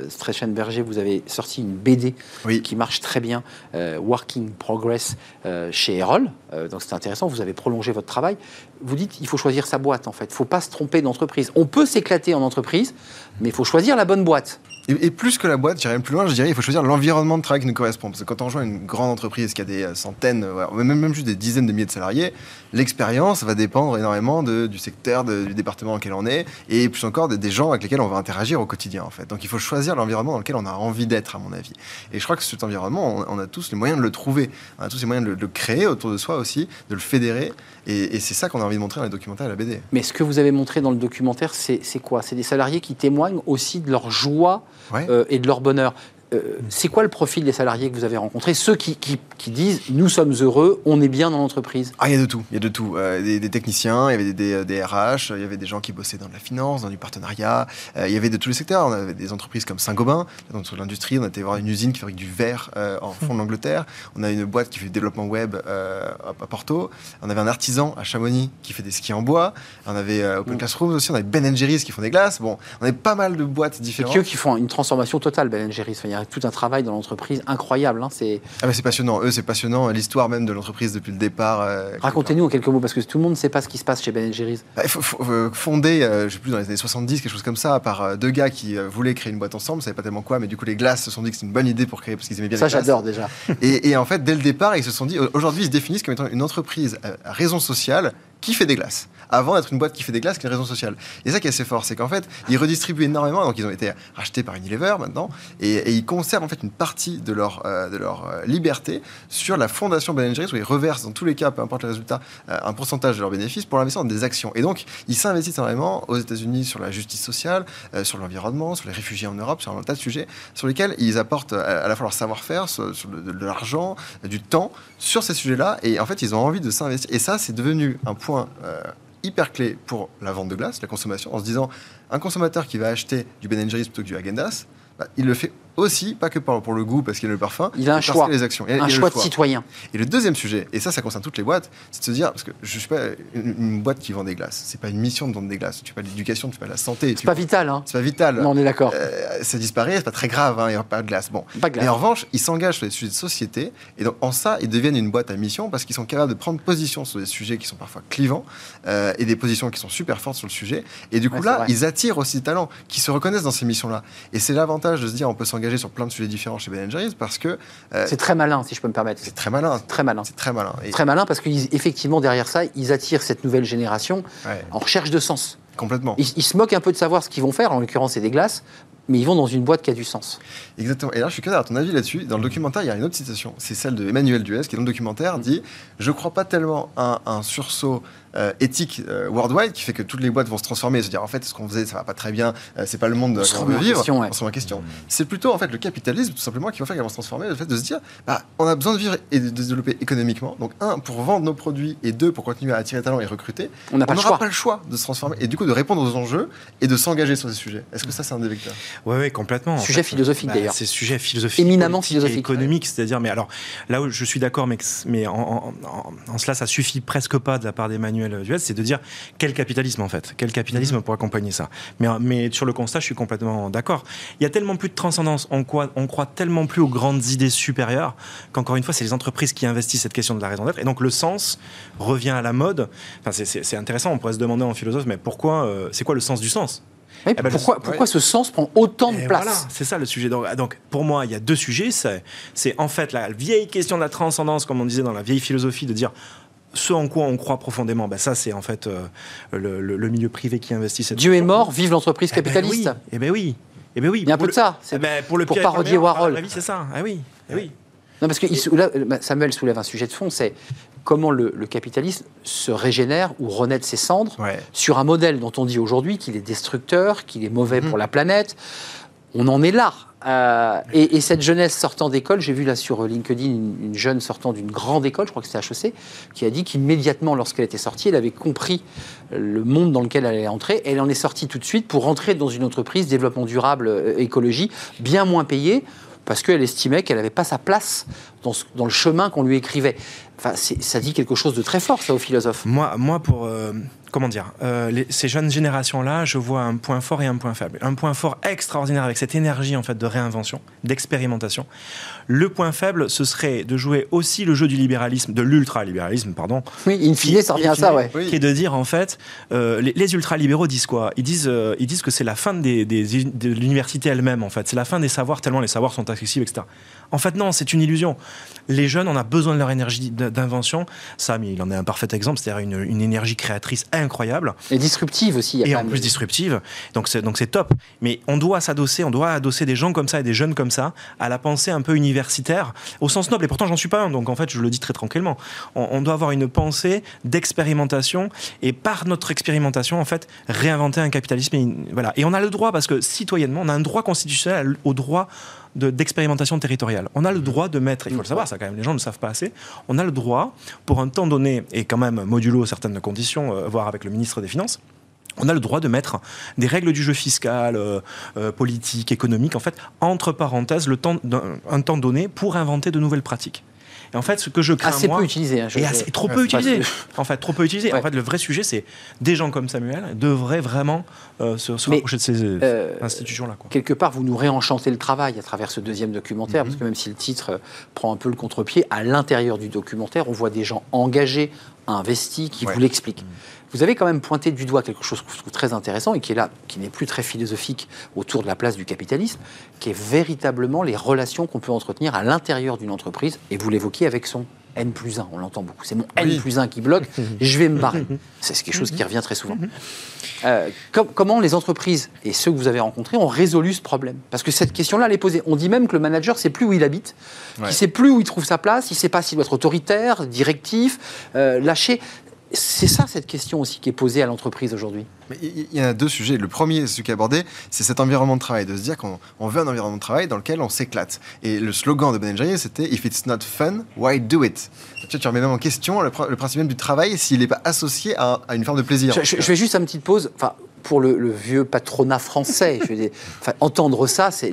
Strechenberger, vous avez sorti une BD Oui. qui marche très bien, euh, Working Progress euh, chez Erol. Euh, donc c'est intéressant, vous avez prolongé votre travail. Vous dites il faut choisir sa boîte en fait, il ne faut pas se tromper d'entreprise. On peut s'éclater en entreprise, mais il faut choisir la bonne boîte. Et, plus que la boîte, j'irais même plus loin, je dirais il faut choisir l'environnement de travail qui nous correspond. Parce que quand on rejoint une grande entreprise qui a des euh, centaines, euh, même, juste des dizaines de milliers de salariés, l'expérience va dépendre énormément du secteur, du département dans lequel on est, et plus encore des, gens avec lesquels on va interagir au quotidien en fait. Donc il faut choisir l'environnement dans lequel on a envie d'être, à mon avis. Et je crois que cet environnement, on, a tous les moyens de le trouver, on a tous les moyens de le, créer autour de soi aussi, de le fédérer, et, c'est ça qu'on a envie de montrer dans les documentaires et la BD. Mais ce que vous avez montré dans le documentaire, c'est quoi? C'est des salariés qui témoignent aussi de leur joie Euh, et de leur bonheur. Euh, c'est quoi le profil des salariés que vous avez rencontrés? Ceux qui, qui- qui disent nous sommes heureux, on est bien dans l'entreprise. Ah, il y a de tout, il y a de tout. Euh, des, des techniciens, il y avait des, des- des RH, il y avait des gens qui bossaient dans de la finance, dans du partenariat, euh, il y avait de tous les secteurs. On avait des entreprises comme Saint-Gobain, donc sur l'industrie, on a été voir une usine qui fabrique du verre euh, en fond de l'Angleterre. On a une boîte qui fait du développement web euh, à Porto. On avait un artisan à Chamonix qui fait des skis en bois. On avait euh, Open Mm. Classrooms aussi, on avait Ben Jerry's qui font des glaces. Bon, on avait pas mal de boîtes C'est différentes. qu'eux qui font une transformation totale, Ben Jerry's. Enfin, a tout un travail dans l'entreprise incroyable. hein. C'est- Ah, c'est passionnant, eux, c'est passionnant. L'histoire même de l'entreprise depuis le départ. euh, Racontez-nous en quelques mots, parce que tout le monde ne sait pas ce qui se passe chez Ben Jerry's. Bah, euh, fondé, euh, je sais plus, dans les années 70, quelque chose comme ça, par euh, deux gars qui voulaient créer une boîte ensemble, ne savaient pas tellement quoi, mais du coup les glaces se sont dit que c'était une bonne idée pour créer, parce qu'ils aimaient bien Ça, les glaces. j'adore déjà. [LAUGHS] Et, et en fait, dès le départ, ils se sont dit, aujourd'hui, ils se définissent comme étant une entreprise à raison sociale qui fait des glaces. Avant d'être une boîte qui fait des glaces, qui a une raison sociale. Et ça qui est assez fort, c'est qu'en fait, ils redistribuent énormément. Donc, ils ont été rachetés par Unilever maintenant, et, ils conservent en fait une partie de leur, euh, de leur euh, liberté sur la fondation Ben Jerry's, où ils reversent dans tous les cas, peu importe le résultat, euh, un pourcentage de leurs bénéfices pour l'investir dans des actions. Et donc, ils s'investissent énormément aux États-Unis sur la justice sociale, sur l'environnement, sur les réfugiés en Europe, sur un tas de sujets sur lesquels ils apportent à la fois leur savoir-faire, sur, de l'argent, du temps, sur ces sujets-là. Et en fait, ils ont envie de s'investir. Et ça, c'est devenu un point euh, hyper clé pour la vente de glace, la consommation, en se disant, un consommateur qui va acheter du Ben Jerry's plutôt que du Häagen-Dazs, bah, il le fait aussi, pas que pour, le goût, parce qu'il a le parfum, Il a un choix. les actions. Il a- il a Un choix de citoyen. et le deuxième sujet, et ça, ça concerne toutes les boîtes, c'est de se dire, parce que je suis pas une, une boîte qui vend des glaces, c'est pas une mission de vendre des glaces. Tu fais pas l'éducation, tu fais pas de la santé. C'est pas vital, hein C'est pas vital. Non, on est d'accord. Euh, ça disparaît, c'est pas très grave, hein, il n'y a pas de glace. Bon. Pas de glace. Mais en revanche, ils s'engagent sur les sujets de société, et donc en ça, ils deviennent une boîte à mission parce qu'ils sont capables de prendre position sur des sujets qui sont parfois clivants, euh, et des positions qui sont super fortes sur le sujet. Et du coup, Ouais, là, ils attirent aussi des talents qui se reconnaissent dans ces missions-là. Et c'est l'avantage de se dire, on peut s'engager sur plein de sujets différents chez Ben Jerry's parce que euh, C'est très malin, si je peux me permettre. c'est très malin. Très malin. C'est très malin. Et- Très malin parce qu'effectivement, derrière ça, ils attirent cette nouvelle génération ouais, en recherche de sens. complètement. Ils, ils se moquent un peu de savoir ce qu'ils vont faire, en l'occurrence, c'est des glaces, mais ils vont dans une boîte qui a du sens. Exactement. Et là, je suis curieux d'avoir ton avis là-dessus. Dans le documentaire, il y a une autre citation. C'est celle de Emmanuel Duez, qui dans le documentaire dit Je crois pas tellement à un sursaut euh, éthique euh, worldwide qui fait que toutes les boîtes vont se transformer et se dire en fait, ce qu'on faisait, ça va pas très bien, euh, c'est pas le monde dans On se lequel on remet veut vivre. question, ouais. On se remet en question. C'est plutôt en fait le capitalisme, tout simplement, qui va faire qu'elles vont se transformer. Le fait de se dire bah, on a besoin de vivre et de, développer économiquement. Donc, un, pour vendre nos produits et deux, pour continuer à attirer talents et recruter. On pas n'aura choix. pas le choix de se transformer et du coup de répondre aux enjeux et de s'engager sur ces sujets. Est-ce que ça, c'est un des vecteurs? Ouais, ouais, complètement. en Sujet fait. philosophique, Bah, d'ailleurs. C'est sujet philosophique. Éminemment et philosophique. économique, c'est-à-dire, mais alors, là où je suis d'accord, mais, en, en- en- en cela, ça suffit presque pas de la part d'Emmanuel Duez, c'est de dire quel capitalisme, en fait. Quel capitalisme Mhm. pour accompagner ça. Mais, mais sur le constat, je suis complètement d'accord. Il y a tellement plus de transcendance, on croit, on croit tellement plus aux grandes idées supérieures qu'encore une fois, c'est les entreprises qui investissent cette question de la raison d'être. Et donc, le sens revient à la mode. Enfin, c'est intéressant, on pourrait se demander en philosophe, mais pourquoi, euh, c'est quoi le sens du sens? Oui, Eh ben, pourquoi ce sens prend autant de et place voilà, c'est ça le sujet. Donc, donc, pour moi, il y a deux sujets. C'est, en fait la vieille question de la transcendance, comme on disait dans la vieille philosophie, de dire ce en quoi on croit profondément. Ben, ça, c'est en fait euh, le, le- le milieu privé qui investit cette Dieu est mort, vive l'entreprise Eh ben capitaliste. oui, Eh ben oui. Eh ben oui. Il y a un peu de ça. eh ben, pour parodier Warhol. Vie, c'est ça. Ah oui. Eh oui. Non, parce que il soulève- euh, Samuel soulève un sujet de fond, c'est comment le, le capitalisme se régénère ou renaît de ses cendres Ouais. sur un modèle dont on dit aujourd'hui qu'il est destructeur, qu'il est mauvais Mhm. pour la planète. On en est là. Euh, et, et cette jeunesse sortant d'école, j'ai vu là sur LinkedIn une, une jeune sortant d'une grande école, je crois que c'était HEC, qui a dit qu'immédiatement, lorsqu'elle était sortie, elle avait compris le monde dans lequel elle allait entrer. Elle en est sortie tout de suite pour rentrer dans une entreprise développement durable, euh, écologie, bien moins payée, parce qu'elle estimait qu'elle n'avait pas sa place dans, le chemin qu'on lui écrivait. Enfin, ça dit quelque chose de très fort, ça, aux philosophes. Moi, moi pour. Euh, comment dire euh, Ces jeunes générations-là, je vois un point fort et un point faible. Un point fort extraordinaire avec cette énergie, en fait, de réinvention, d'expérimentation. Le point faible, ce serait de jouer aussi le jeu du libéralisme, de l'ultralibéralisme, pardon. Oui, in fine, ça revient à ça, ouais. Qui est de dire, en fait, euh, les, les ultralibéraux disent quoi? Ils disent, ils disent que c'est la fin des, des, de l'université elle-même, en fait. C'est la fin des savoirs, tellement les savoirs sont accessibles, etc. En fait, non, c'est une illusion. Les jeunes, on a besoin de leur énergie d'invention. Sam, il en est un parfait exemple, c'est-à-dire une, énergie créatrice incroyable. Et disruptive aussi. et en plus disruptive. Donc c'est, donc c'est top. Mais on doit s'adosser, on doit adosser des gens comme ça et des jeunes comme ça à la pensée un peu universitaire, au sens noble. Et pourtant, j'en suis pas un. Donc en fait, je le dis très tranquillement. On, doit avoir une pensée d'expérimentation et par notre expérimentation, en fait, réinventer un capitalisme. Et, voilà. Et on a le droit, parce que citoyennement, on a un droit constitutionnel au droit d'expérimentation territoriale. On a le droit de mettre, il faut le savoir, ça quand même, les gens ne le savent pas assez, on a le droit, pour un temps donné, et quand même modulo certaines conditions, euh, voire avec le ministre des Finances, on a le droit de mettre des règles du jeu fiscal, euh, euh, politique, économique, en fait, entre parenthèses, le temps, un temps donné pour inventer de nouvelles pratiques. Et en fait, ce que je crains assez peu utilisé. Hein, et assez, trop peu utilisé. En fait, trop peu utilisé. En fait, le vrai sujet, c'est des gens comme Samuel devraient vraiment euh, se, rapprocher de ces euh, institutions-là. Quelque part, vous nous réenchantez le travail à travers ce deuxième documentaire, parce que même si le titre euh, prend un peu le contre-pied, à l'intérieur du documentaire, on voit des gens engagés, investis, qui vous l'expliquent. Vous avez quand même pointé du doigt quelque chose que je trouve très intéressant et qui est là, qui n'est plus très philosophique autour de la place du capitalisme, qui est véritablement les relations qu'on peut entretenir à l'intérieur d'une entreprise. Et vous l'évoquiez avec son N plus 1, on l'entend beaucoup. C'est mon N plus 1 qui bloque, je vais me barrer. [LAUGHS] C'est quelque chose qui revient très souvent. Euh, comment les entreprises et ceux que vous avez rencontrés ont résolu ce problème? Parce que cette question-là, elle est posée. On dit même que le manager ne sait plus où il habite, il ne sait plus où il trouve sa place, il ne sait pas s'il doit être autoritaire, directif, euh, lâché. C'est ça cette question aussi qui est posée à l'entreprise aujourd'hui. Il y a deux sujets. Le premier, celui qui est abordé, c'est cet environnement de travail, de se dire qu'on veut un environnement de travail dans lequel on s'éclate. Et le slogan de Ben c'était If it's not fun, why do it? Tu, remets même en question le, principe même du travail s'il n'est pas associé à, une forme de plaisir. Je, fais juste une petite pause. Enfin, pour le, vieux patronat français. je veux entendre ça, c'est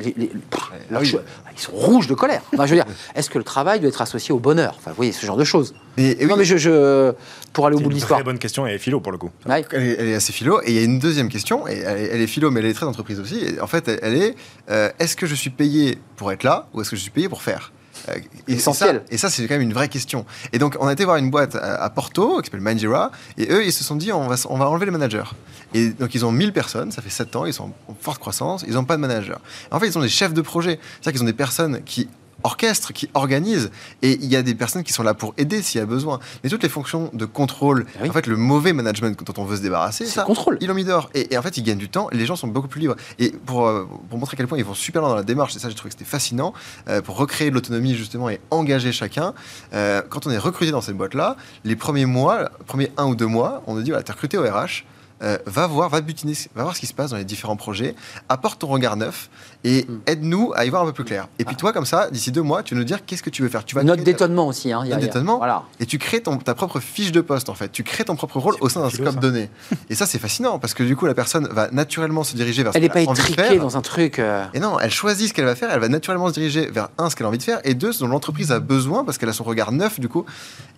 ah ils sont rouges de colère. je veux dire, est-ce que le travail doit être associé au bonheur? Enfin, vous voyez, ce genre de choses. non, mais je, pour aller au bout de l'histoire. C'est une très bonne question et elle est philo pour le coup. Elle, est, assez philo. Et il y a une deuxième question, et elle, est philo, mais elle est très entreprise aussi. en fait, elle, est euh, est-ce que je suis payé pour être là ou est-ce que je suis payé pour faire? Essentiel. Et ça, c'est quand même une vraie question. Et donc, on a été voir une boîte à, Porto qui s'appelle Mindjira, et eux, ils se sont dit, on va, on va enlever les managers. Et donc, ils ont 1000 personnes, ça fait 7 ans, ils sont en forte croissance, ils n'ont pas de manager. En fait, ils sont des chefs de projet. C'est-à-dire qu'ils ont des personnes qui orchestre, qui organise, et il y a des personnes qui sont là pour aider s'il y a besoin. Mais toutes les fonctions de contrôle, ah en fait, le mauvais management dont on veut se débarrasser, ça, contrôle. ils l'ont mis dehors. Et, en fait, ils gagnent du temps, les gens sont beaucoup plus libres. Et pour, euh, pour montrer à quel point ils vont super loin dans la démarche, et ça, j'ai trouvé que c'était fascinant, euh, pour recréer de l'autonomie justement et engager chacun, euh, quand on est recruté dans cette boîte-là, les premiers mois, premiers un ou deux mois, on nous dit, voilà, t'es recruté au RH, euh, va voir, va butiner, va voir ce qui se passe dans les différents projets, apporte ton regard neuf et hmm. aide-nous à y voir un peu plus clair. Et puis ah. toi, comme ça, d'ici deux mois, tu vas nous dire qu'est-ce que tu veux faire. Tu vas Note d'étonnement aussi. Hein, Note d'étonnement. Voilà. Et tu crées ton, ta propre fiche de poste, en fait. Tu crées ton propre rôle au sein d'un scope donné. et ça, c'est fascinant parce que du coup, la personne va naturellement se diriger vers ce qu'elle a envie de faire. dans un truc. Euh. Et non, elle choisit ce qu'elle va faire. Elle va naturellement se diriger vers un, ce qu'elle a envie de faire, et deux, ce dont l'entreprise a besoin parce qu'elle a son regard neuf, du coup.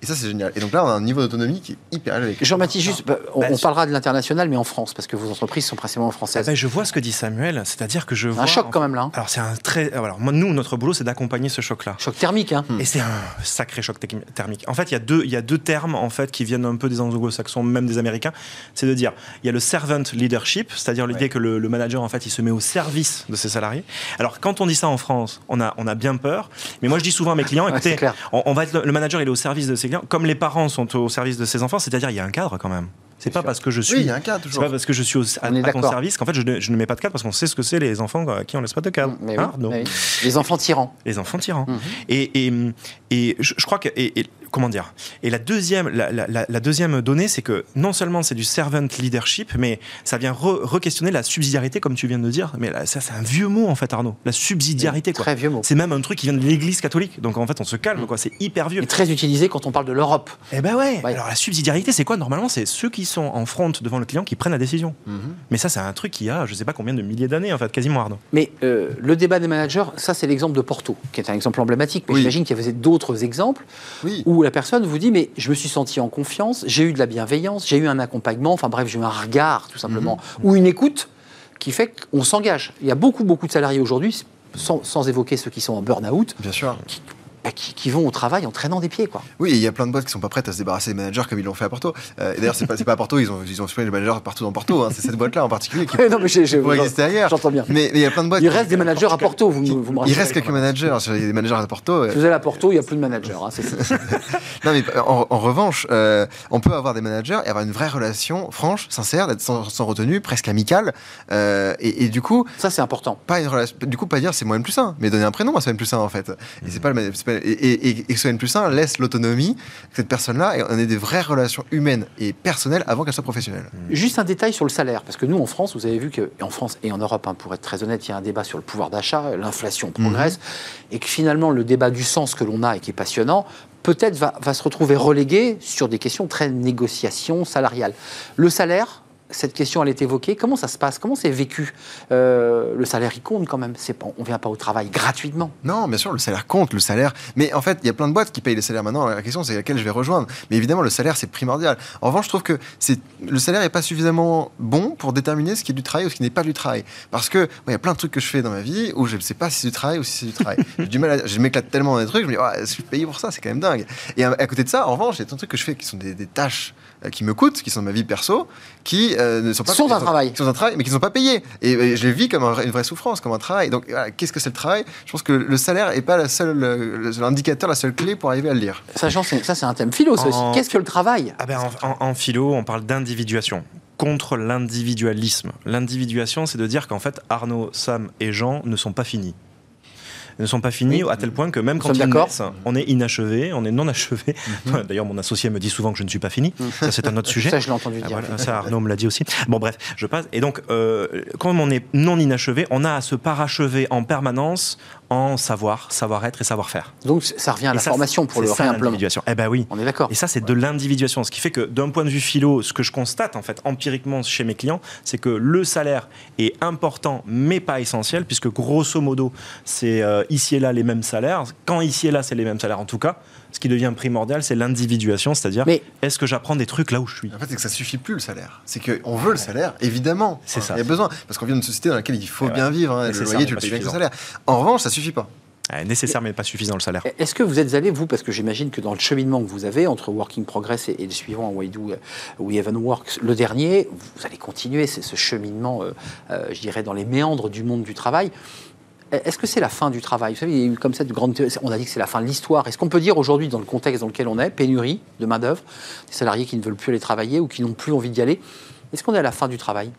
Et ça, c'est génial. Et donc là, on a un niveau d'autonomie qui est hyper élevé. Jean-Baptiste, juste, bah, on, bah, on, parlera de l'international, mais en France, parce que vos entreprises sont principalement françaises. Ah ben, je vois ce que dit Samuel, c'est-à-dire que je vois. Un choc quand même là. Hein. Alors c'est un très. Alors moi, nous, notre boulot, c'est d'accompagner ce choc-là. Choc thermique, hein. Et c'est un sacré choc thermique. En fait, il y a deux, il y a deux termes en fait qui viennent un peu des anglo-saxons, même des Américains. C'est de dire, il y a le servant leadership, c'est-à-dire l'idée que le, manager en fait, il se met au service de ses salariés. Alors quand on dit ça en France, on a, on a bien peur. Mais moi, je dis souvent à mes clients, écoutez, on, va être le manager, il est au service de ses clients, comme les parents sont au service de ses enfants. C'est-à-dire, il y a un cadre quand même. C'est pas parce que je suis. Oui, il y a un cadre toujours. C'est pas parce que je suis au, à, ton service qu'en fait je ne, mets pas de cadre parce qu'on sait ce que c'est les enfants à qui on laisse pas de cadre. Hein, les enfants tyrans. Les enfants tyrans. Mhm. Et, et, et je, crois que et, comment dire Et la deuxième, la, la, la deuxième donnée, c'est que non seulement c'est du servant leadership, mais ça vient re-questionner la subsidiarité, comme tu viens de dire. Mais ça, c'est un vieux mot en fait, Arnaud. La subsidiarité, quoi. Très vieux mot. C'est même un truc qui vient de l'Église catholique. Donc en fait, on se calme, mm. quoi. C'est hyper vieux. Et très utilisé quand on parle de l'Europe. Eh ben ouais. Alors la subsidiarité, c'est quoi normalement? C'est ceux qui sont en front devant le client qui prennent la décision. Mhm. Mais ça, c'est un truc qui a, je sais pas combien de milliers d'années, en fait, quasiment Arnaud. Mais euh, le débat des managers, ça c'est l'exemple de Porto, qui est un exemple emblématique. Mais Oui. j'imagine qu'il y avait d'autres exemples Oui. où la personne vous dit mais je me suis senti en confiance, j'ai eu de la bienveillance, j'ai eu un accompagnement, enfin bref, j'ai eu un regard tout simplement, Mhm. ou une écoute qui fait qu'on s'engage. Il y a beaucoup beaucoup de salariés aujourd'hui, sans, sans évoquer ceux qui sont en burn-out, Bien sûr. Bah, qui, qui vont au travail en traînant des pieds quoi. Oui, il y a plein de boîtes qui sont pas prêtes à se débarrasser des managers comme ils l'ont fait à Porto. Euh, et d'ailleurs, c'est pas, pas à Porto, ils ont, ils ont supprimé les managers partout dans Porto. hein. C'est cette boîte-là en particulier qui [LAUGHS] non mais exister ailleurs. j'entends bien. Mais mais il y a plein de boîtes. Il qui- reste des managers à Porto, vous, me- vous me Il reste quelques managers. Il y a des managers à Porto. euh, Si vous allez à Porto, il n'y a plus de managers. hein. [LAUGHS] Non, mais en, en revanche, euh, on peut avoir des managers et avoir une vraie relation franche, sincère, d'être sans, sans retenue, presque amicale. Euh, et, et du coup, ça c'est important. pas une relation, du coup, pas dire c'est moi N plus 1, mais donner un prénom à ce N plus 1 en fait. Et c'est pas le, c'est pas- et, et, et, et que ce N plus 1 laisse l'autonomie cette personne-là et on ait des vraies relations humaines et personnelles avant qu'elle soit professionnelle. Juste un détail sur le salaire, parce que nous en France, vous avez vu que en France et en Europe, hein, pour être très honnête, il y a un débat sur le pouvoir d'achat, l'inflation progresse, et que finalement le débat du sens que l'on a et qui est passionnant, peut-être va, va se retrouver relégué sur des questions très négociation salariale. Le salaire. Cette question, elle est évoquée. Comment ça se passe? Comment c'est vécu? Euh, Le salaire, il compte quand même. C'est pas, on vient pas au travail gratuitement. Non, bien sûr, le salaire compte, le salaire. Mais en fait, il y a plein de boîtes qui payent les salaires maintenant. La question, c'est laquelle je vais rejoindre. Mais évidemment, le salaire, c'est primordial. En revanche, je trouve que c'est le salaire n'est pas suffisamment bon pour déterminer ce qui est du travail ou ce qui n'est pas du travail. Parce que moi, il y a plein de trucs que je fais dans ma vie où je ne sais pas si c'est du travail ou si c'est du travail. [LAUGHS] J'ai du mal à- je m'éclate tellement dans des trucs, je me dis, ouais, je suis payé pour ça, c'est quand même dingue. Et à, à côté de ça, en revanche, il y a plein de trucs que je fais qui sont des, des tâches qui me coûtent, qui sont de ma vie perso, qui euh, ne sont pas Sont un travail. qui sont un travail, mais qui ne sont pas payés. Et, et je les vis comme un une vraie souffrance, comme un travail. Donc, voilà, qu'est-ce que c'est le travail? Je pense que le salaire n'est pas la seule, euh, l'indicateur, la seule clé pour arriver à le lire. Sachant, c'est- ça c'est un thème philo, ça aussi. En- Qu'est-ce que le travail? Ah ben, en, en- en philo, on parle d'individuation contre l'individualisme. L'individuation, c'est de dire qu'en fait, Arnaud, Sam et Jean ne sont pas finis. Ne sont pas finis à tel point que même Nous quand ils naissent, on est inachevé, on est non achevé. [LAUGHS] D'ailleurs, mon associé me dit souvent que je ne suis pas fini. Ça, c'est un autre [LAUGHS] sujet. Ça, je l'ai entendu Ah, dire. voilà, ça, Arnaud me l'a dit aussi. Bon, bref, je passe. Et donc, euh, comme on est non inachevé, on a à se parachever en permanence en savoir, savoir-être et savoir-faire. Donc ça revient à la ça, formation pour le l'individuation. Eh ben oui. On est d'accord. Et ça, c'est de l'individuation. Ce qui fait que d'un point de vue philo, ce que je constate en fait empiriquement chez mes clients, c'est que le salaire est important, mais pas essentiel, puisque grosso modo, c'est euh, ici et là les mêmes salaires. Quand ici et là, c'est les mêmes salaires en tout cas, ce qui devient primordial, c'est l'individuation, c'est-à-dire Mais- est-ce que j'apprends des trucs là où je suis? En fait, c'est que ça suffit plus le salaire. C'est qu'on veut le salaire, évidemment. C'est ça. Il y a besoin. Parce qu'on vient d'une société dans laquelle il faut Ouais, bien vivre. hein. Le c'est ça, loyer, tu le payes avec le salaire. En revanche, ça suffit pas. Euh, nécessaire, mais pas suffisant le salaire. Est-ce que vous êtes allé, vous, parce que j'imagine que dans le cheminement que vous avez entre Working Progress et, et le suivant, We Do, euh, We Even Works, le dernier, vous allez continuer c'est ce cheminement, euh, euh, je dirais, dans les méandres du monde du travail. Est-ce que c'est la fin du travail? Vous savez, il y a eu comme ça de grandes théories. On a dit que c'est la fin de l'histoire. Est-ce qu'on peut dire aujourd'hui, dans le contexte dans lequel on est, pénurie de main-d'œuvre, des salariés qui ne veulent plus aller travailler ou qui n'ont plus envie d'y aller, est-ce qu'on est à la fin du travail?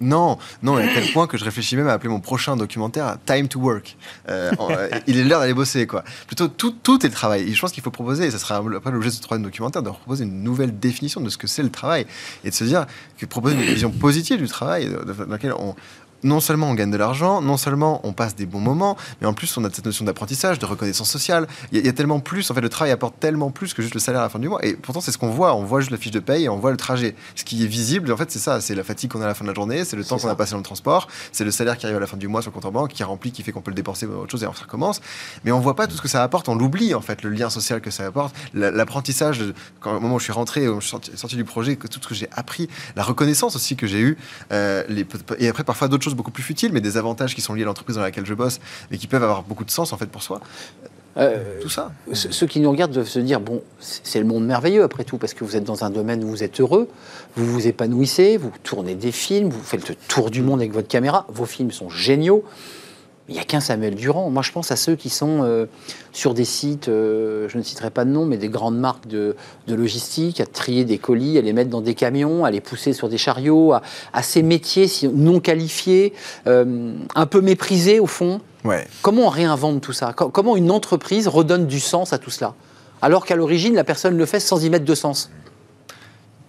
Non, non, à tel point que je réfléchis même à appeler mon prochain documentaire Time to Work. Euh, euh, il est l'heure d'aller bosser, quoi. Plutôt, tout, tout est le travail. Et je pense qu'il faut proposer, et ça sera après l'objet de ce troisième documentaire, de proposer une nouvelle définition de ce que c'est le travail. Et de se dire que proposer une vision positive du travail, dans laquelle on. Non seulement on gagne de l'argent, non seulement on passe des bons moments, mais en plus on a cette notion d'apprentissage, de reconnaissance sociale. Il y, a- il y a tellement plus, en fait, le travail apporte tellement plus que juste le salaire à la fin du mois. Et pourtant, c'est ce qu'on voit. On voit juste la fiche de paye et on voit le trajet. Ce qui est visible, en fait, c'est ça. C'est la fatigue qu'on a à la fin de la journée, c'est le temps qu'on a passé dans le transport, c'est le salaire qui arrive à la fin du mois sur le compte en banque, qui remplit, qui fait qu'on peut le dépenser pour autre chose et on recommence. Mais on voit pas tout ce que ça apporte. On l'oublie, en fait, le lien social que ça apporte, la- l'apprentissage. Quand, au moment où je suis rentré, où je suis sorti, sorti du projet, que tout ce que j'ai appris, la reconnaissance aussi que j'ai eue, euh, les, et après parfois d'autres choses beaucoup plus futiles, mais des avantages qui sont liés à l'entreprise dans laquelle je bosse, mais qui peuvent avoir beaucoup de sens en fait pour soi. Euh, Tout ça. Ce- Ceux qui nous regardent doivent se dire bon, c'est c'est le monde merveilleux après tout, parce que vous êtes dans un domaine où vous êtes heureux, vous vous épanouissez, vous tournez des films, vous faites le tour du monde avec votre caméra, vos films sont géniaux. Il n'y a qu'un Samuel Durand. Moi, je pense à ceux qui sont euh, sur des sites, euh, je ne citerai pas de nom, mais des grandes marques de, de logistique, à trier des colis, à les mettre dans des camions, à les pousser sur des chariots, à, à ces métiers non qualifiés, euh, un peu méprisés au fond. Ouais. Comment on réinvente tout ça? Co- Comment une entreprise redonne du sens à tout cela? Alors qu'à l'origine, la personne le fait sans y mettre de sens.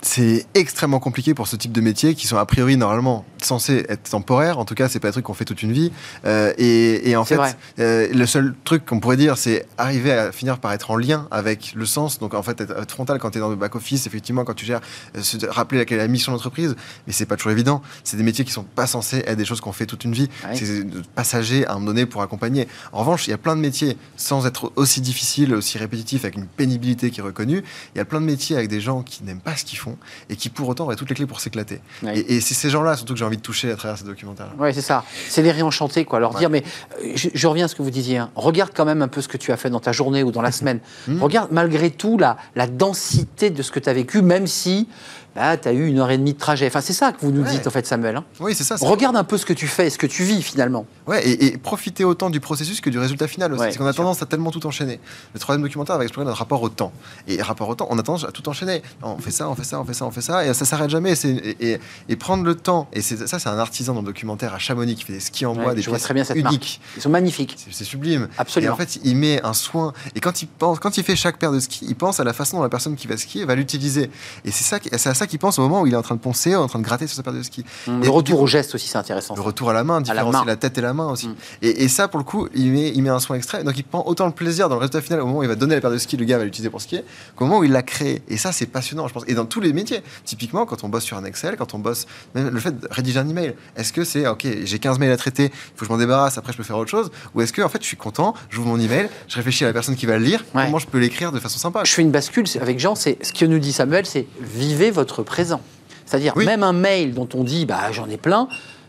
C'est extrêmement compliqué pour ce type de métier qui sont a priori normalement censés être temporaires. En tout cas, c'est pas un truc qu'on fait toute une vie. Euh, et, et, en fait, euh, le seul truc qu'on pourrait dire, c'est arriver à finir par être en lien avec le sens. Donc en fait, être, être frontal quand tu es dans le back office, effectivement, quand tu gères, euh, se rappeler laquelle est la mission de l'entreprise. Mais c'est pas toujours évident. C'est des métiers qui sont pas censés être des choses qu'on fait toute une vie. Ouais. C'est passager à un moment donné pour accompagner. En revanche, il y a plein de métiers sans être aussi difficiles, aussi répétitifs, avec une pénibilité qui est reconnue. Il y a plein de métiers avec des gens qui n'aiment pas ce qu'ils font et qui pour autant auraient toutes les clés pour s'éclater. Ouais. Et, et c'est ces gens-là surtout que j'ai envie de toucher à travers ces documentaires. Oui, c'est ça. C'est les réenchanter, quoi. Leur Ouais. dire, mais euh, je, je reviens à ce que vous disiez. hein. Regarde quand même un peu ce que tu as fait dans ta journée ou dans la [LAUGHS] semaine. Mhm. Regarde malgré tout la, la densité de ce que tu as vécu, même si bah, tu as eu une heure et demie de trajet. Enfin, c'est ça que vous nous Ouais. dites, en fait, Samuel. hein. Oui, c'est ça. Regarde un peu ce que tu fais ce que tu vis, finalement. Ouais, et, et profiter autant du processus que du résultat final aussi. Ouais, parce qu'on a sûr. tendance à tellement tout enchaîner. Le troisième documentaire va explorer notre rapport au temps. Et rapport au temps, on a tendance à tout enchaîner. On fait ça, on fait ça, on fait ça, on fait ça, et ça s'arrête jamais. Et, et- et prendre le temps, et ça, c'est un artisan dans le documentaire à Chamonix qui fait des skis en bois, Ouais, des je vois pièces très bien cette uniques. Ils sont magnifiques. C'est- sublime. Absolument. Et en fait, il met un soin. Et quand il pense, quand il fait chaque paire de skis, il pense à la façon dont la personne qui va skier va l'utiliser. Et c'est ça, qui- c'est ça qu'il pense au moment où il est en train de poncer, en train de gratter sur sa paire de skis. Hum, Et Le retour au geste aussi, c'est intéressant. Le retour à la main, différencier main. la, tête et la main aussi. Mm. Et, et ça, pour le coup, il met, il met un soin extrême. Donc il prend autant le plaisir dans le résultat final au moment où il va donner la paire de ski, le gars va l'utiliser pour skier, qu'au moment où il l'a créé. Et ça, c'est passionnant, je pense. Et dans tous les métiers. Typiquement, quand on bosse sur un Excel, quand on bosse, même le fait de rédiger un email, est-ce que c'est, OK, j'ai 15 mails à traiter, il faut que je m'en débarrasse, après je peux faire autre chose? Ou est-ce que, en fait, je suis content, j'ouvre mon email, je réfléchis à la personne qui va le lire, Ouais. comment je peux l'écrire de façon sympa? Je fais une bascule avec Jean, c'est ce que nous dit Samuel, c'est vivez votre présent. C'est-à-dire, Oui. même un mail dont on dit, bah, j'en ai plein,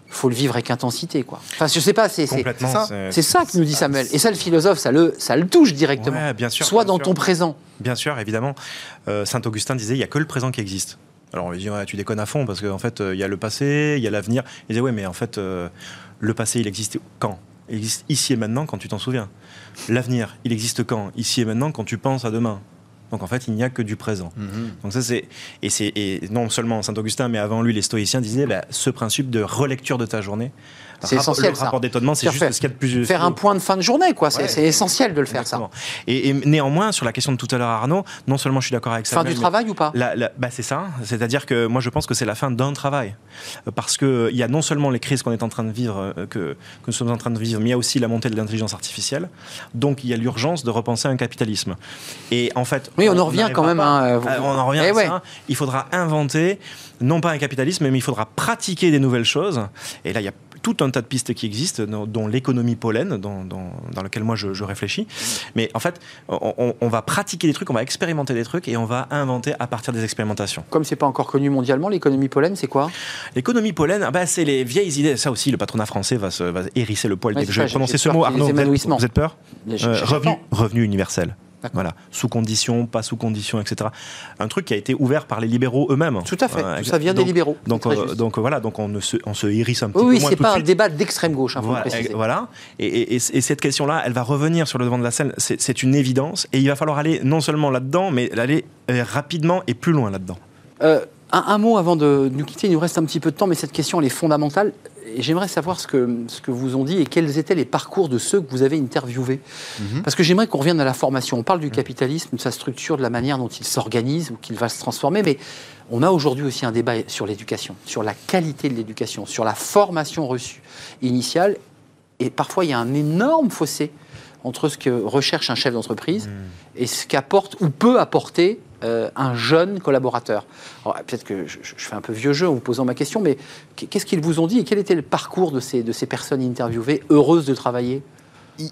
faut le vivre avec intensité, quoi. Enfin, je sais pas, c'est ça. c'est ça que nous dit Samuel. Et ça, le philosophe, ça le, ça le touche directement. Ouais, bien sûr. Soit bien dans sûr. ton présent. Bien sûr, évidemment. Euh, Saint Augustin disait il n'y a que le présent qui existe. Alors on lui dit ouais, tu déconnes à fond parce qu'en fait euh, il y a le passé, il y a l'avenir. Il disait ouais mais en fait euh, le passé il existe quand? Il existe ici et maintenant quand tu t'en souviens. L'avenir il existe quand? Ici et maintenant quand tu penses à demain. Donc en fait il n'y a que du présent. Mhm. Donc ça c'est et c'est non seulement Saint Augustin mais avant lui les stoïciens disaient bah, ce principe de relecture de ta journée. C'est essentiel, Le rapport d'étonnement c'est juste ce qu'il y a de plus Faire un point de fin de journée, quoi. C'est Ouais. essentiel de le faire, ça. Et, et néanmoins sur la question de tout à l'heure Arnaud, non seulement je suis d'accord avec ça. Fin du travail ou pas La- la- bah, c'est ça, c'est-à-dire que moi je pense que c'est la fin d'un travail. Euh, Parce qu'il y a non seulement les crises qu'on est en train de vivre, euh, que, que nous sommes en train de vivre, mais il y a aussi la montée de l'intelligence artificielle. Donc il y a l'urgence de repenser un capitalisme. Et en fait. Oui, on en revient quand même, hein, euh, vous- Euh, on en revient Eh à ouais. ça. Il faudra inventer, non pas un capitalisme, mais il faudra pratiquer des nouvelles choses. Et là, il y a tout un tas de pistes qui existent, dont, l'économie pollen, dans, dans, dans lequel moi je, je réfléchis. Mais en fait, on, va pratiquer des trucs, on va expérimenter des trucs et on va inventer à partir des expérimentations. Comme c'est pas encore connu mondialement, l'économie pollen, c'est quoi? L'économie pollen, ah bah, c'est les vieilles idées. Ça aussi, le patronat français va, se, va hérisser le poil. Ouais, dès que je vais prononcer ce mot, Arnaud, vous êtes, évanouissements. vous êtes peur? Euh, revenu, revenu universel. Voilà, sous condition, pas sous condition, etc. Un truc qui a été ouvert par les libéraux eux-mêmes. Tout à fait. Euh, Tout ça vient des libéraux. Donc, euh, donc voilà, donc on, ne se, on se hérisse un petit oui, peu oui, c'est pas un débat d'extrême gauche, il faut Voilà, le préciser. et, voilà. Et, et- et- et cette question-là, elle va revenir sur le devant de la scène. C'est une évidence. Et il va falloir aller non seulement là-dedans, mais aller euh, rapidement et plus loin là-dedans. Euh, un, un mot avant de nous quitter, il nous reste un petit peu de temps, mais cette question elle est fondamentale. J'aimerais savoir ce que, ce que vous ont dit et quels étaient les parcours de ceux que vous avez interviewés. Mhm. Parce que j'aimerais qu'on revienne à la formation. On parle du capitalisme, de sa structure, de la manière dont il s'organise ou qu'il va se transformer, mais on a aujourd'hui aussi un débat sur l'éducation, sur la qualité de l'éducation, sur la formation reçue initiale. Et parfois, il y a un énorme fossé entre ce que recherche un chef d'entreprise et ce qu'apporte ou peut apporter euh, un jeune collaborateur. Peut-être que je, je fais un peu vieux jeu en vous posant ma question, mais qu'est-ce qu'ils vous ont dit et quel était le parcours de ces, de ces personnes interviewées, heureuses de travailler?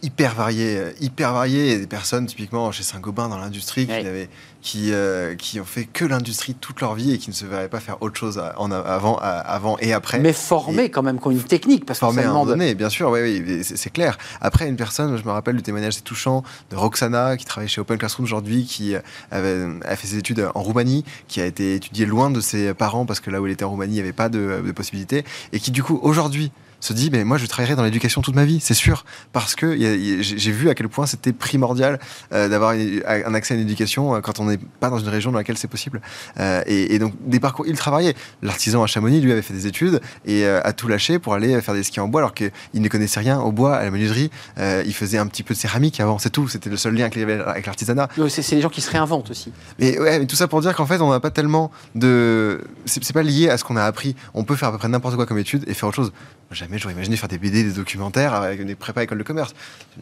Hyper varié, euh, hyper varié. Il y a des personnes, typiquement chez Saint-Gobain dans l'industrie, qui, Ouais. n'avaient- qui, euh, qui ont fait que l'industrie toute leur vie et qui ne se verraient pas faire autre chose à- en, avant, avant et après. Mais formés quand même, qui ont une technique, parce que ça à un moment donné, bien sûr, oui, oui, c'est clair. Après, une personne, je me rappelle du témoignage c'est touchant de Roxana, qui travaille chez Open Classroom aujourd'hui, qui euh, avait, a fait ses études en Roumanie, qui a été étudiée loin de ses parents, parce que là où elle était en Roumanie, il n'y avait pas de, de possibilité, et qui du coup, aujourd'hui, se dit, mais moi je travaillerai dans l'éducation toute ma vie, c'est sûr, parce que il il j'ai vu à quel point c'était primordial euh, d'avoir un accès à une éducation euh, quand on n'est pas dans une région dans laquelle c'est possible. Euh, et, et donc, des parcours ultra variés. L'artisan à Chamonix, lui, avait fait des études et a tout lâché pour aller faire des skis en bois, alors qu'il ne connaissait rien au bois, à la menuiserie. Il faisait un petit peu de céramique avant, c'est tout. C'était le seul lien qu'il avait avec l'artisanat. C'est les gens qui se réinventent aussi. Mais ouais, mais tout ça pour dire qu'en fait, on n'a pas tellement de. C'est pas lié à ce qu'on a appris. On peut faire à peu près n'importe quoi comme étude et faire autre chose. Jamais j'aurais imaginé faire des BD, des documentaires avec des prépas école de commerce.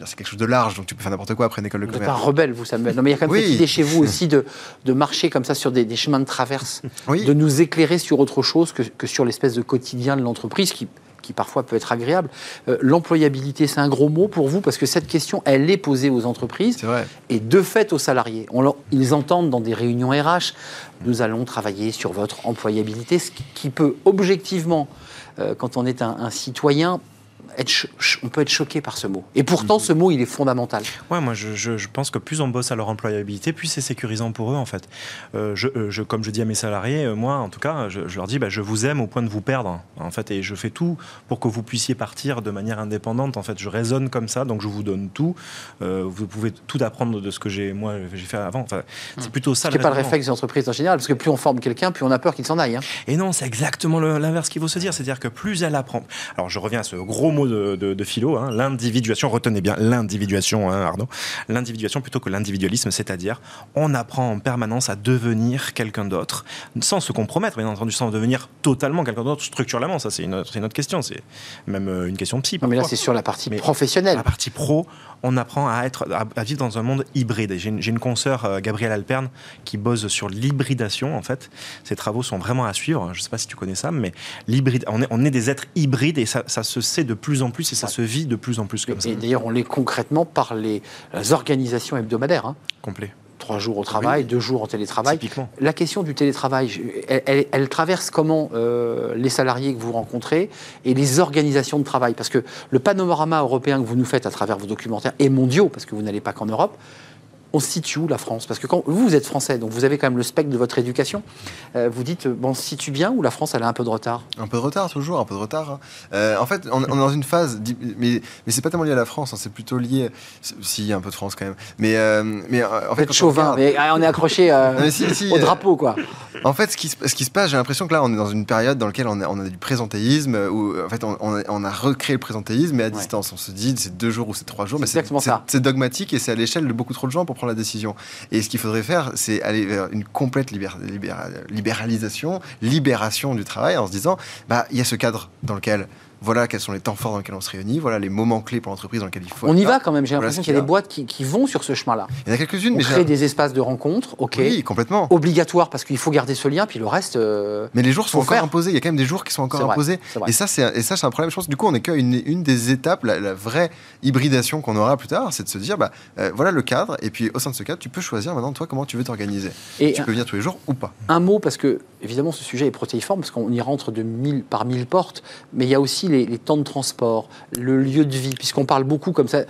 C'est quelque chose de large, donc tu peux faire n'importe quoi après une école de Vous êtes un commerce. rebelle, vous, Samuel. Non, mais il y a quand même Oui. cette idée chez vous [LAUGHS] aussi de, de marcher comme ça sur des, des chemins de traverse, Oui. de nous éclairer sur autre chose que, que sur l'espèce de quotidien de l'entreprise qui, qui parfois peut être agréable. Euh, L'employabilité, c'est un gros mot pour vous parce que cette question, elle est posée aux entreprises et de fait aux salariés. On leur- ils entendent dans des réunions RH, nous allons travailler sur votre employabilité, ce qui, qui peut objectivement, euh, quand on est un, un citoyen, être on peut être choqué par ce mot. Et pourtant, ce mot, il est fondamental. Ouais, moi je, je- je pense que plus on bosse à leur employabilité, plus c'est sécurisant pour eux en fait. Euh, je, euh, je- comme je dis à mes salariés, euh, moi en tout cas, je, leur dis, bah, je vous aime au point de vous perdre en fait, et je fais tout pour que vous puissiez partir de manière indépendante. En fait, je raisonne comme ça, donc je vous donne tout. Euh, vous pouvez tout apprendre de ce que j'ai moi j'ai fait avant. Enfin, c'est plutôt ça. Ce qui n'est pas le réflexe des entreprises en général, parce que plus on forme quelqu'un, plus on a peur qu'il s'en aille. hein. Et non, c'est exactement l'inverse qu'il faut se dire. C'est-à-dire que plus elle apprend. Alors, je reviens à ce gros mot de, de- de philo, hein, l'individuation. Retenez bien l'individuation, hein, Arnaud. L'individuation plutôt que l'individualisme, c'est-à-dire on apprend en permanence à devenir quelqu'un d'autre, sans se compromettre, bien entendu, sans devenir totalement quelqu'un d'autre structurellement. Ça, c'est une, autre- c'est une autre question. C'est même euh, une question de psy. Non, mais là, c'est sur la partie Mais professionnelle. La partie pro, on apprend à, être, à, vivre dans un monde hybride. Et J'ai une, une consoeur, euh, Gabrielle Alperne, qui bosse sur l'hybridation, en fait. Ses travaux sont vraiment à suivre. Je ne sais pas si tu connais ça, mais l'hybride, on est, on est des êtres hybrides et ça, ça se sait de plus en plus et ça se vit de plus en plus comme ça. Et d'ailleurs, on l'est concrètement par les, les organisations hebdomadaires. hein. Complet. Trois jours au travail, deux jours en télétravail. Typiquement. La question du télétravail, elle, elle- elle traverse comment euh, les salariés que vous rencontrez et les organisations de travail Parce que le panorama européen que vous nous faites à travers vos documentaires et mondiaux, parce que vous n'allez pas qu'en Europe, on se situe où la France? Parce que quand vous, vous êtes français, donc vous avez quand même le spectre de votre éducation. Euh, vous dites, bon, on se situe bien ou la France, elle a un peu de retard? Un peu de retard, toujours, un peu de retard. hein. Euh, en fait, on, on est dans une phase, mais, mais c'est pas tellement lié à la France, hein, c'est plutôt lié. Si, un peu de France quand même. Mais, euh, mais en fait, on chauvin, regarde- mais ah, on est accroché [LAUGHS] si, si, au drapeau, quoi. En fait, ce qui, se- ce qui se passe, j'ai l'impression que là, on est dans une période dans laquelle on a, on a du présentéisme, où en fait, on, on a, on recréé le présentéisme, mais à distance. On se dit, c'est deux jours ou c'est trois jours, mais C'est exactement ça. C'est dogmatique et c'est à l'échelle de beaucoup trop de gens pour prendre la décision. Et ce qu'il faudrait faire, c'est aller vers une complète libér- libéra- libéralisation, libération du travail, en se disant, bah, il y a ce cadre dans lequel. Voilà quels sont les temps forts dans lesquels on se réunit, voilà les moments clés pour l'entreprise dans lesquels il faut. On y va là. quand même, j'ai l'impression qu'il y a des boîtes qui, qui vont sur ce chemin-là. Il y en a quelques-unes, mais crée j'ai- des espaces de rencontre, ok. oui, complètement. Obligatoire parce qu'il faut garder ce lien, puis le reste. euh, Mais les jours sont encore faire. imposés. Il y a quand même des jours qui sont encore imposés. vrai. Et ça, c'est un problème. Je pense du coup, on est qu'à une, une des étapes, la, la vraie hybridation qu'on aura plus tard, c'est de se dire, bah, euh, voilà le cadre. Et puis, au sein de ce cadre, tu peux choisir maintenant toi comment tu veux t'organiser. Et Tu peux venir tous les jours ou pas. un mot, parce que évidemment ce sujet est protéiforme, parce qu'on y rentre de mille, par mille portes, mais il y a aussi les, temps de transport, le lieu de vie, puisqu'on parle beaucoup comme ça. Euh,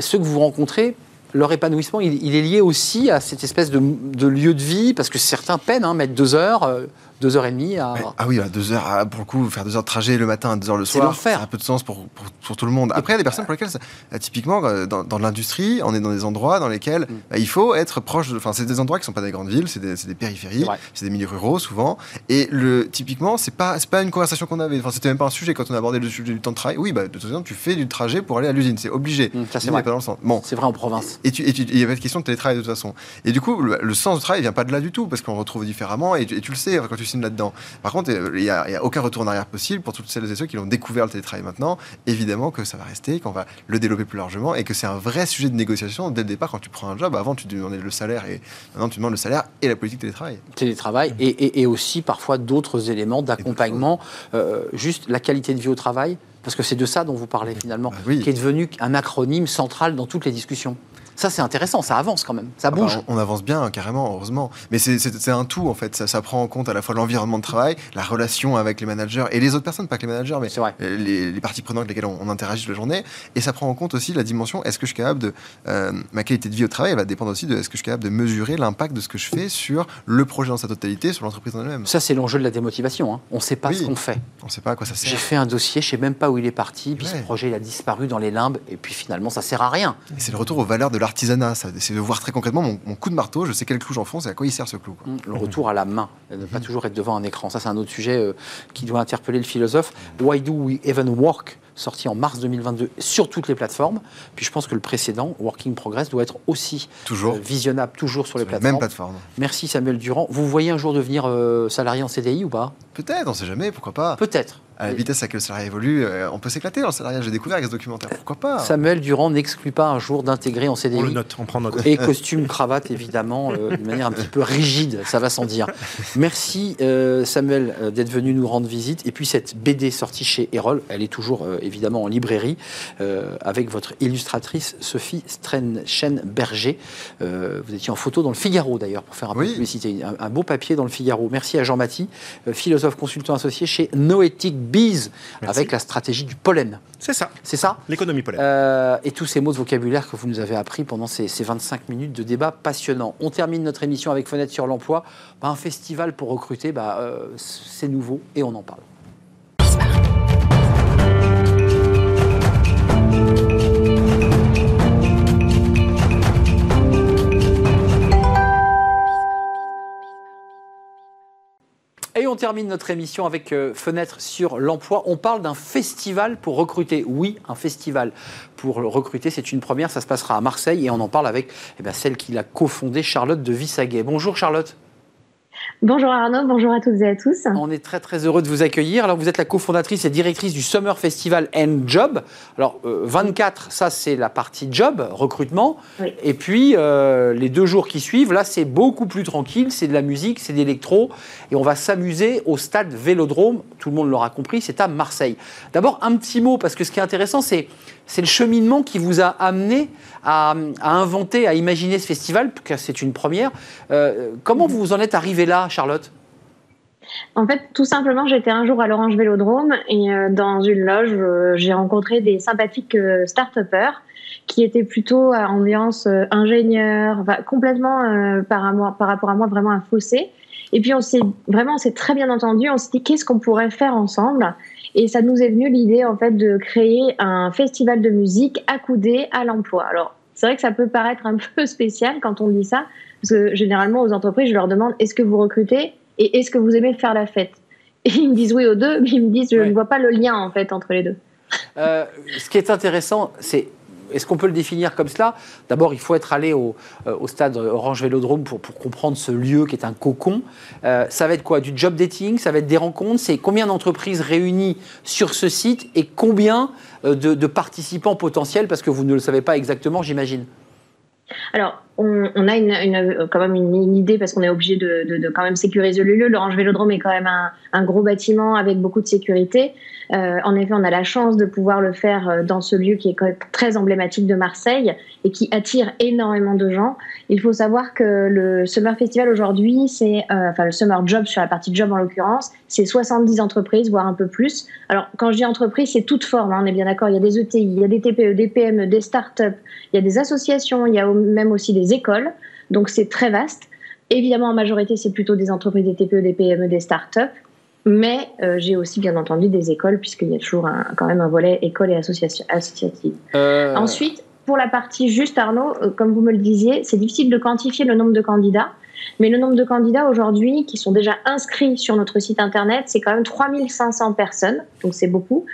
Ceux que vous rencontrez, leur épanouissement, il, est lié aussi à cette espèce de, de lieu de vie, parce que certains peinent, hein, mettre deux heures, euh, deux heures et demie à. Ouais. Ah oui, à deux heures, ah, pour le coup, faire deux heures de trajet le matin, deux heures le soir, ça a un peu de sens pour, pour, pour tout le monde. Après, il y a des personnes pour lesquelles, ça- euh, typiquement, euh, dans, dans l'industrie, on est dans des endroits dans lesquels Mm. bah, il faut être proche de. Enfin, c'est des endroits qui sont pas des grandes villes, c'est des, des périphéries, c'est des milieux ruraux souvent. Et le, typiquement, c'est pas, pas une conversation qu'on avait. Enfin, c'était même pas un sujet quand on a abordé le sujet du temps de travail. Oui, bah, de toute façon, tu fais du trajet pour aller à l'usine, c'est obligé. Mm, ça, c'est vrai. n'est pas dans le centre. Bon. C'est vrai en province. Et il y avait une question de télétravail de toute façon. Et du coup, le, le sens du travail vient pas de là du tout, parce qu'on retrouve différemment, et tu, et tu le sais quand tu là-dedans. Par contre, euh, il n'y a, il y a aucun retour en arrière possible pour toutes celles et ceux qui l'ont découvert le télétravail maintenant. Évidemment que ça va rester, qu'on va le développer plus largement, et que c'est un vrai sujet de négociation dès le départ quand tu prends un job. Avant, tu demandais le salaire, et maintenant, tu demandes le salaire et la politique télétravail. télétravail et, et- et aussi parfois d'autres éléments d'accompagnement, euh, juste la qualité de vie au travail, parce que c'est de ça dont vous parlez finalement, Bah oui. qui est devenu un acronyme central dans toutes les discussions. Ça, c'est intéressant, ça avance quand même, ça Ah bah, bouge. on, on avance bien, carrément, heureusement. Mais c'est- un tout, en fait. Ça, ça prend en compte à la fois l'environnement de travail, la relation avec les managers et les autres personnes, pas que les managers, mais vrai. les, les parties prenantes avec lesquelles on, on interagit toute la journée. Et ça prend en compte aussi la dimension est-ce que je suis capable de. euh, ma qualité de vie au travail, elle va dépendre aussi de est-ce que je suis capable de mesurer l'impact de ce que je fais sur le projet dans sa totalité, sur l'entreprise en elle-même? Ça, c'est l'enjeu de la démotivation. hein. On ne sait pas Oui. ce qu'on fait. On ne sait pas à quoi ça J'ai sert. fait un dossier, je ne sais même pas où il est parti, puis ce projet il a disparu dans les limbes, et puis finalement, ça sert à rien. C'est le retour aux valeurs de l'artisan l'artisanat, c'est de voir très concrètement mon, coup de marteau, je sais quel clou j'enfonce et à quoi il sert ce clou. Mmh, le retour à la main, ne pas mmh. toujours être devant un écran. Ça, c'est un autre sujet euh, qui doit interpeller le philosophe. Why do we even work sorti en mars 2022 sur toutes les plateformes? Puis je pense que le précédent, Working Progress, doit être aussi toujours. Euh, visionnable toujours sur, les plateformes. Même plateforme. Merci Samuel Durand. Vous voyez un jour devenir euh, salarié en CDI ou pas? Peut-être, on ne sait jamais, pourquoi pas. Peut-être à la vitesse à laquelle le salariat évolue, euh, on peut s'éclater dans le salariat. J'ai découvert avec ce documentaire. Pourquoi pas Samuel Durand n'exclut pas un jour d'intégrer en CDI. On le note, on prend note. Et costume, cravate, évidemment, euh, de manière un petit peu rigide, ça va sans dire. Merci euh, Samuel d'être venu nous rendre visite. Et puis cette BD sortie chez Erol, elle est toujours évidemment en librairie, avec votre illustratrice Sophie Strenchen-Berger. vous étiez en photo dans le Figaro d'ailleurs, pour faire un peu de publicité. Un, beau papier dans le Figaro. Merci à Jean Maty, philosophe consultant associé chez Noétique bise avec la stratégie du pollen. C'est ça. C'est ça L'économie pollen. Euh, et tous ces mots de vocabulaire que vous nous avez appris pendant ces, 25 minutes de débat passionnant. On termine notre émission avec Fenêtre sur l'emploi. Bah, un festival pour recruter, bah, euh, c'est nouveau et on en parle. On termine notre émission avec euh, Fenêtre sur l'emploi. On parle d'un festival pour recruter. Oui, un festival pour recruter, c'est une première. Ça se passera à Marseille et on en parle avec eh bien, celle qui l'a cofondé, Charlotte de Vissaguet. Bonjour Charlotte. Bonjour Arnaud, bonjour à toutes et à tous. On est très très heureux de vous accueillir. Alors vous êtes la cofondatrice et directrice du Summer Festival and Job. Alors 24, euh, ça c'est la partie job, recrutement. Et puis euh, les deux jours qui suivent, là c'est beaucoup plus tranquille, c'est de la musique, c'est d'électro. Et on va s'amuser au stade Vélodrome, tout le monde l'aura compris, c'est à Marseille. D'abord un petit mot, parce que ce qui est intéressant c'est c'est le cheminement qui vous a amené à, inventer, à imaginer ce festival, car c'est une première. Euh, comment vous en êtes arrivé là, Charlotte? En fait, tout simplement, j'étais un jour à l'Orange Vélodrome et euh, dans une loge, euh, j'ai rencontré des sympathiques start-upers qui étaient plutôt à ambiance ingénieur, complètement par, rapport à moi, vraiment un fossé. Et puis, on s'est vraiment, on très bien entendu. On s'est dit qu'est-ce qu'on pourrait faire ensemble? Et ça nous est venu l'idée en fait de créer un festival de musique accoudé à l'emploi. Alors c'est vrai que ça peut paraître un [LAUGHS] peu spécial quand on dit ça, parce que généralement aux entreprises, je leur demande est-ce que vous recrutez et est-ce que vous aimez faire la fête? Et ils me disent oui aux deux, mais ils me disent je ne vois pas le lien en fait entre les deux. Euh, ce qui est intéressant, c'est est-ce qu'on peut le définir comme cela? D'abord, il faut être allé au, euh, stade Orange Vélodrome pour, comprendre ce lieu qui est un cocon. Euh, ça va être quoi? Du job dating? Ça va être des rencontres? C'est combien d'entreprises réunies sur ce site et combien euh, de, participants potentiels? Parce que vous ne le savez pas exactement, j'imagine. Alors, on, a une, quand même une, idée parce qu'on est obligé de, quand même sécuriser le lieu. L'Orange Vélodrome est quand même un, gros bâtiment avec beaucoup de sécurité. Euh, en effet, on a la chance de pouvoir le faire euh, dans ce lieu qui est très emblématique de Marseille et qui attire énormément de gens. Il faut savoir que le Summer Festival aujourd'hui, c'est, euh, enfin le Summer Job sur la partie job en l'occurrence, c'est 70 entreprises, voire un peu plus. Alors quand je dis entreprise, c'est toute forme, hein, on est bien d'accord. Il y a des ETI, il y a des TPE, des PME, des startups, il y a des associations, il y a même aussi des écoles. Donc c'est très vaste. Évidemment, en majorité, c'est plutôt des entreprises, des TPE, des PME, des startups. Mais euh, j'ai aussi bien entendu des écoles, puisqu'il y a toujours quand même un volet école et association, associative. Euh. Ensuite, pour la partie juste, Arnaud, euh, comme vous me le disiez, c'est difficile de quantifier le nombre de candidats. Mais le nombre de candidats aujourd'hui qui sont déjà inscrits sur notre site internet, c'est quand même 3500 personnes, donc c'est beaucoup.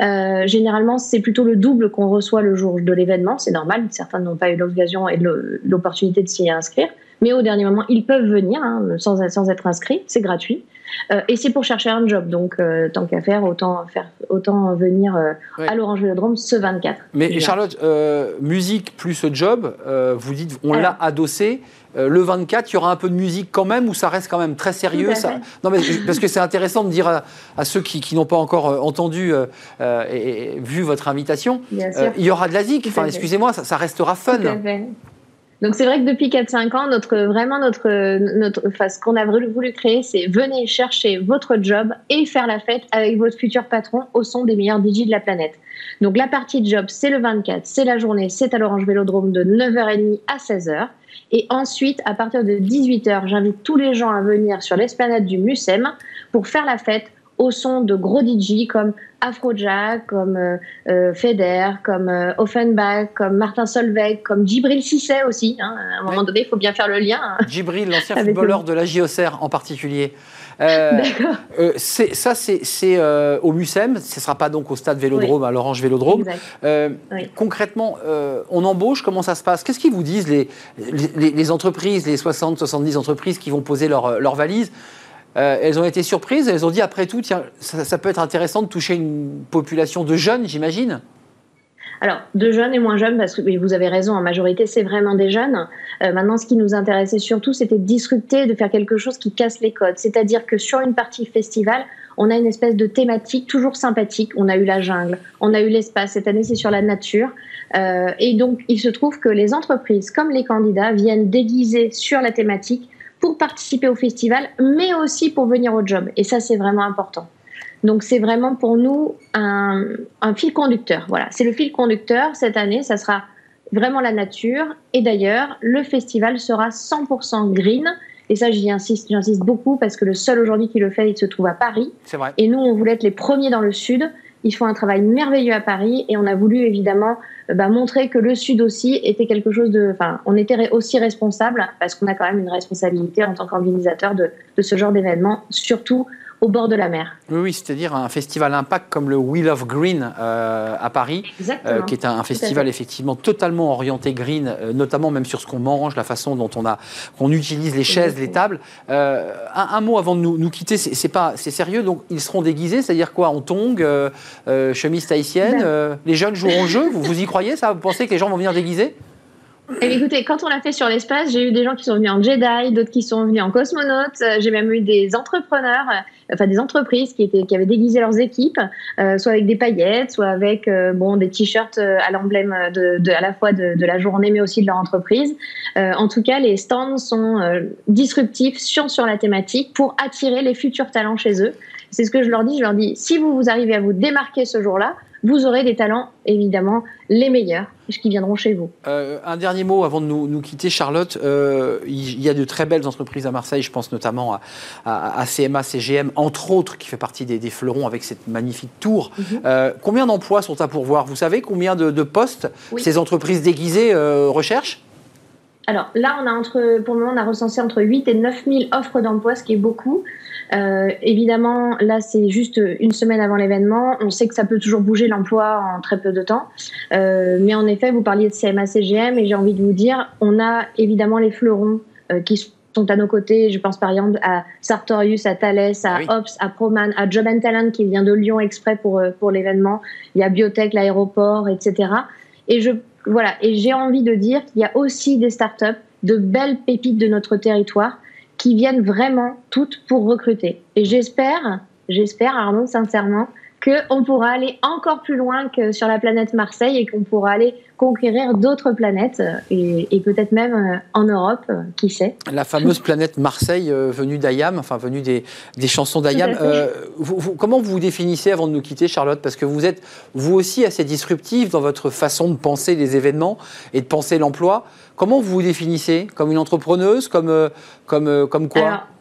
Euh, généralement, c'est plutôt le double qu'on reçoit le jour de l'événement, c'est normal, certains n'ont pas eu l'occasion et l'opportunité de s'y inscrire. Mais au dernier moment, ils peuvent venir hein, sans, sans être inscrits, c'est gratuit. Euh, et c'est pour chercher un job. Donc, euh, tant qu'à faire, autant, faire, autant venir euh, à l'Orange Vélodrome ce 24. Mais Charlotte, musique plus job, vous dites, on l'a adossé. Le 24, il y aura un peu de musique quand même ou ça reste quand même très sérieux ça... Non, mais parce que c'est intéressant de dire à, ceux qui, n'ont pas encore entendu et, vu votre invitation, il y aura de la zik. Enfin, excusez-moi, ça, ça, restera fun. Donc c'est vrai que depuis 4-5 ans, notre, vraiment notre, notre, enfin, ce qu'on a voulu créer, c'est venez chercher votre job et faire la fête avec votre futur patron au son des meilleurs DJ de la planète. Donc la partie job, c'est le 24, c'est la journée, c'est à l'Orange Vélodrome de 9h30 à 16h. Et ensuite, à partir de 18h, j'invite tous les gens à venir sur l'esplanade du Mucem pour faire la fête au son de gros DJ comme Afrojack, comme euh, euh Feder, comme euh, Offenbach, comme Martin Solveig, comme Djibril Cissé aussi. Hein. À un moment donné, il faut bien faire le lien. Hein. Djibril, l'ancien footballeur de la JOCR en particulier. Euh, euh ça, c'est euh, au MUSEM, ce ne sera pas donc au stade Vélodrome, à l'Orange Vélodrome. Concrètement, on embauche, comment ça se passe? Qu'est-ce qu'ils vous disent les, les, entreprises, les 60, 70 entreprises qui vont poser leurs leur valises elles ont été surprises, elles ont dit après tout, tiens, ça, peut être intéressant de toucher une population de jeunes, j'imagine? Alors, de jeunes et moins jeunes, parce que vous avez raison, en majorité, c'est vraiment des jeunes. Euh, maintenant, ce qui nous intéressait surtout, c'était de disrupter, de faire quelque chose qui casse les codes. C'est-à-dire que sur une partie festival, on a une espèce de thématique toujours sympathique. On a eu la jungle, on a eu l'espace. Cette année, c'est sur la nature. Euh, et donc, il se trouve que les entreprises, comme les candidats, viennent déguiser sur la thématique pour participer au festival, mais aussi pour venir au job. Et ça, c'est vraiment important. Donc c'est vraiment pour nous un, fil conducteur. Voilà, c'est le fil conducteur cette année. Ça sera vraiment la nature. Et d'ailleurs, le festival sera 100% green. Et ça, j'y insiste, j'insiste beaucoup parce que le seul aujourd'hui qui le fait, il se trouve à Paris. C'est vrai. Et nous, on voulait être les premiers dans le sud. Ils font un travail merveilleux à Paris et on a voulu évidemment euh, bah, montrer que le Sud aussi était quelque chose de. Enfin, on était aussi responsable parce qu'on a quand même une responsabilité en tant qu'organisateur de, de, ce genre d'événement, surtout au bord de la mer. Oui, oui c'est-à-dire un festival impact comme le Wheel of Green euh, à Paris, euh, qui est un, festival effectivement totalement orienté green, euh, notamment même sur ce qu'on mange, la façon dont on, a, qu'on utilise les chaises, les tables. Un, mot avant de nous, quitter, c'est, pas, c'est sérieux, donc ils seront déguisés, c'est-à-dire quoi En tongs, chemise tahitienne, ben. les jeunes joueront le jeu, vous, vous y croyez ça Vous pensez que les gens vont venir déguisés eh écoutez, quand on l'a fait sur l'espace, j'ai eu des gens qui sont venus en Jedi, d'autres qui sont venus en cosmonautes. Euh, j'ai même eu des entrepreneurs, euh, enfin des entreprises qui étaient qui avaient déguisé leurs équipes, euh, soit avec des paillettes, soit avec bon des t-shirts à l'emblème de, à la fois de, de, la journée, mais aussi de leur entreprise. en tout cas, les stands sont disruptifs sur sur la thématique pour attirer les futurs talents chez eux. C'est ce que je leur dis. Je leur dis, si vous vous arrivez à vous démarquer ce jour-là, vous aurez des talents, évidemment, les meilleurs, qui viendront chez vous. Euh, un dernier mot avant de nous, quitter, Charlotte. Euh, il y a de très belles entreprises à Marseille, je pense notamment à, CMA, CGM, entre autres, qui fait partie des, fleurons avec cette magnifique tour. Mhm. Euh, combien d'emplois sont à pourvoir? Vous savez combien de, postes ces entreprises déguisées recherchent? Alors là, on a entre, pour le moment, on a recensé entre 8 et 9 000 offres d'emploi, ce qui est beaucoup. Euh, évidemment, là, c'est juste une semaine avant l'événement. On sait que ça peut toujours bouger l'emploi en très peu de temps. Euh, mais en effet, vous parliez de CMA, CGM, et j'ai envie de vous dire, on a évidemment les fleurons euh, qui sont à nos côtés. Je pense par exemple à Sartorius, à Thales, à ah Ops, à Proman, à Job and Talent qui vient de Lyon exprès pour, pour l'événement. Il y a Biotech, l'aéroport, etc. Et je voilà. Et j'ai envie de dire qu'il y a aussi des startups, de belles pépites de notre territoire qui viennent vraiment toutes pour recruter. Et j'espère, j'espère Arnaud sincèrement, qu'on pourra aller encore plus loin que sur la planète Marseille et qu'on pourra aller conquérir d'autres planètes euh, et, peut-être même euh, en Europe, euh, qui sait. La fameuse planète Marseille venue d'Ayam, enfin venue des, des chansons d'Ayam. comment vous vous définissez avant de nous quitter, Charlotte? Parce que vous êtes vous aussi assez disruptive dans votre façon de penser les événements et de penser l'emploi. Comment vous vous définissez? Comme une entrepreneuse? Comme, comme, comme quoi? Alors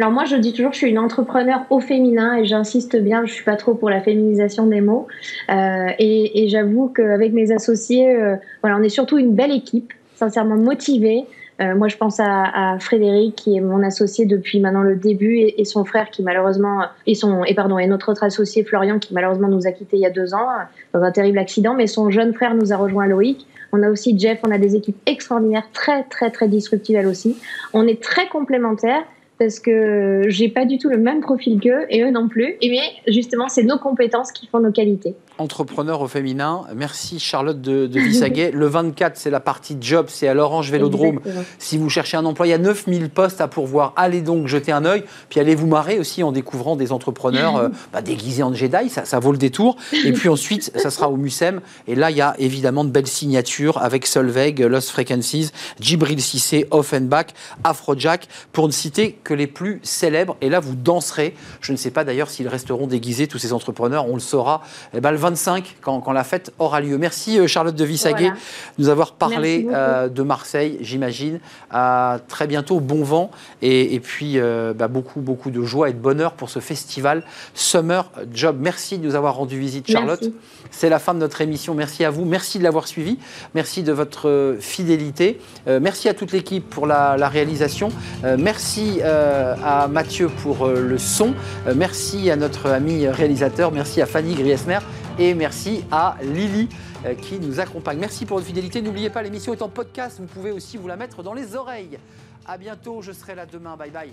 moi, je dis toujours je suis une entrepreneur au féminin et j'insiste bien, je suis pas trop pour la féminisation des mots. Euh, et, j'avoue qu'avec mes associés, euh, voilà, on est surtout une belle équipe, sincèrement motivée. Euh, moi, je pense à, Frédéric, qui est mon associé depuis maintenant le début, et, son frère qui malheureusement, et son, et pardon, et notre autre associé Florian, qui malheureusement nous a quittés il y a deux ans dans un terrible accident, mais son jeune frère nous a rejoint Loïc. On a aussi Jeff, on a des équipes extraordinaires, très très très disruptives elles aussi. On est très complémentaires parce que j'ai pas du tout le même profil qu'eux et eux non plus. Et mais justement, c'est nos compétences qui font nos qualités. Entrepreneur au féminin. Merci Charlotte de, de Vissaguet. le 24, c'est la partie job, c'est à l'Orange Vélodrome. Si vous cherchez un emploi, il y a 9000 postes à pourvoir. Allez donc jeter un œil, puis allez vous marrer aussi en découvrant des entrepreneurs euh, bah, déguisés en Jedi, ça, ça, vaut le détour. Et puis ensuite, ça sera au Mucem. Et là, il y a évidemment de belles signatures avec Solveig, Lost Frequencies, Djibril Cissé, Offenbach, Afrojack, pour ne citer que les plus célèbres. Et là, vous danserez. Je ne sais pas d'ailleurs s'ils resteront déguisés, tous ces entrepreneurs, on le saura. Eh ben, le 25 quand, quand la fête aura lieu. Merci euh, Charlotte de Vissaguet Voilà. de nous avoir parlé euh, de Marseille, j'imagine. À très bientôt, bon vent et, et puis euh, bah, beaucoup, beaucoup de joie et de bonheur pour ce festival Summer Job. Merci de nous avoir rendu visite, Charlotte. C'est la fin de notre émission. Merci à vous. Merci de l'avoir suivi. Merci de votre fidélité. Euh, merci à toute l'équipe pour la, la réalisation. Merci à Mathieu pour le son. Merci à notre ami réalisateur. Merci à Fanny Griesmer. Et merci à Lily euh, qui nous accompagne. Merci pour votre fidélité. N'oubliez pas, l'émission est en podcast. Vous pouvez aussi vous la mettre dans les oreilles. À bientôt. Je serai là demain. Bye bye.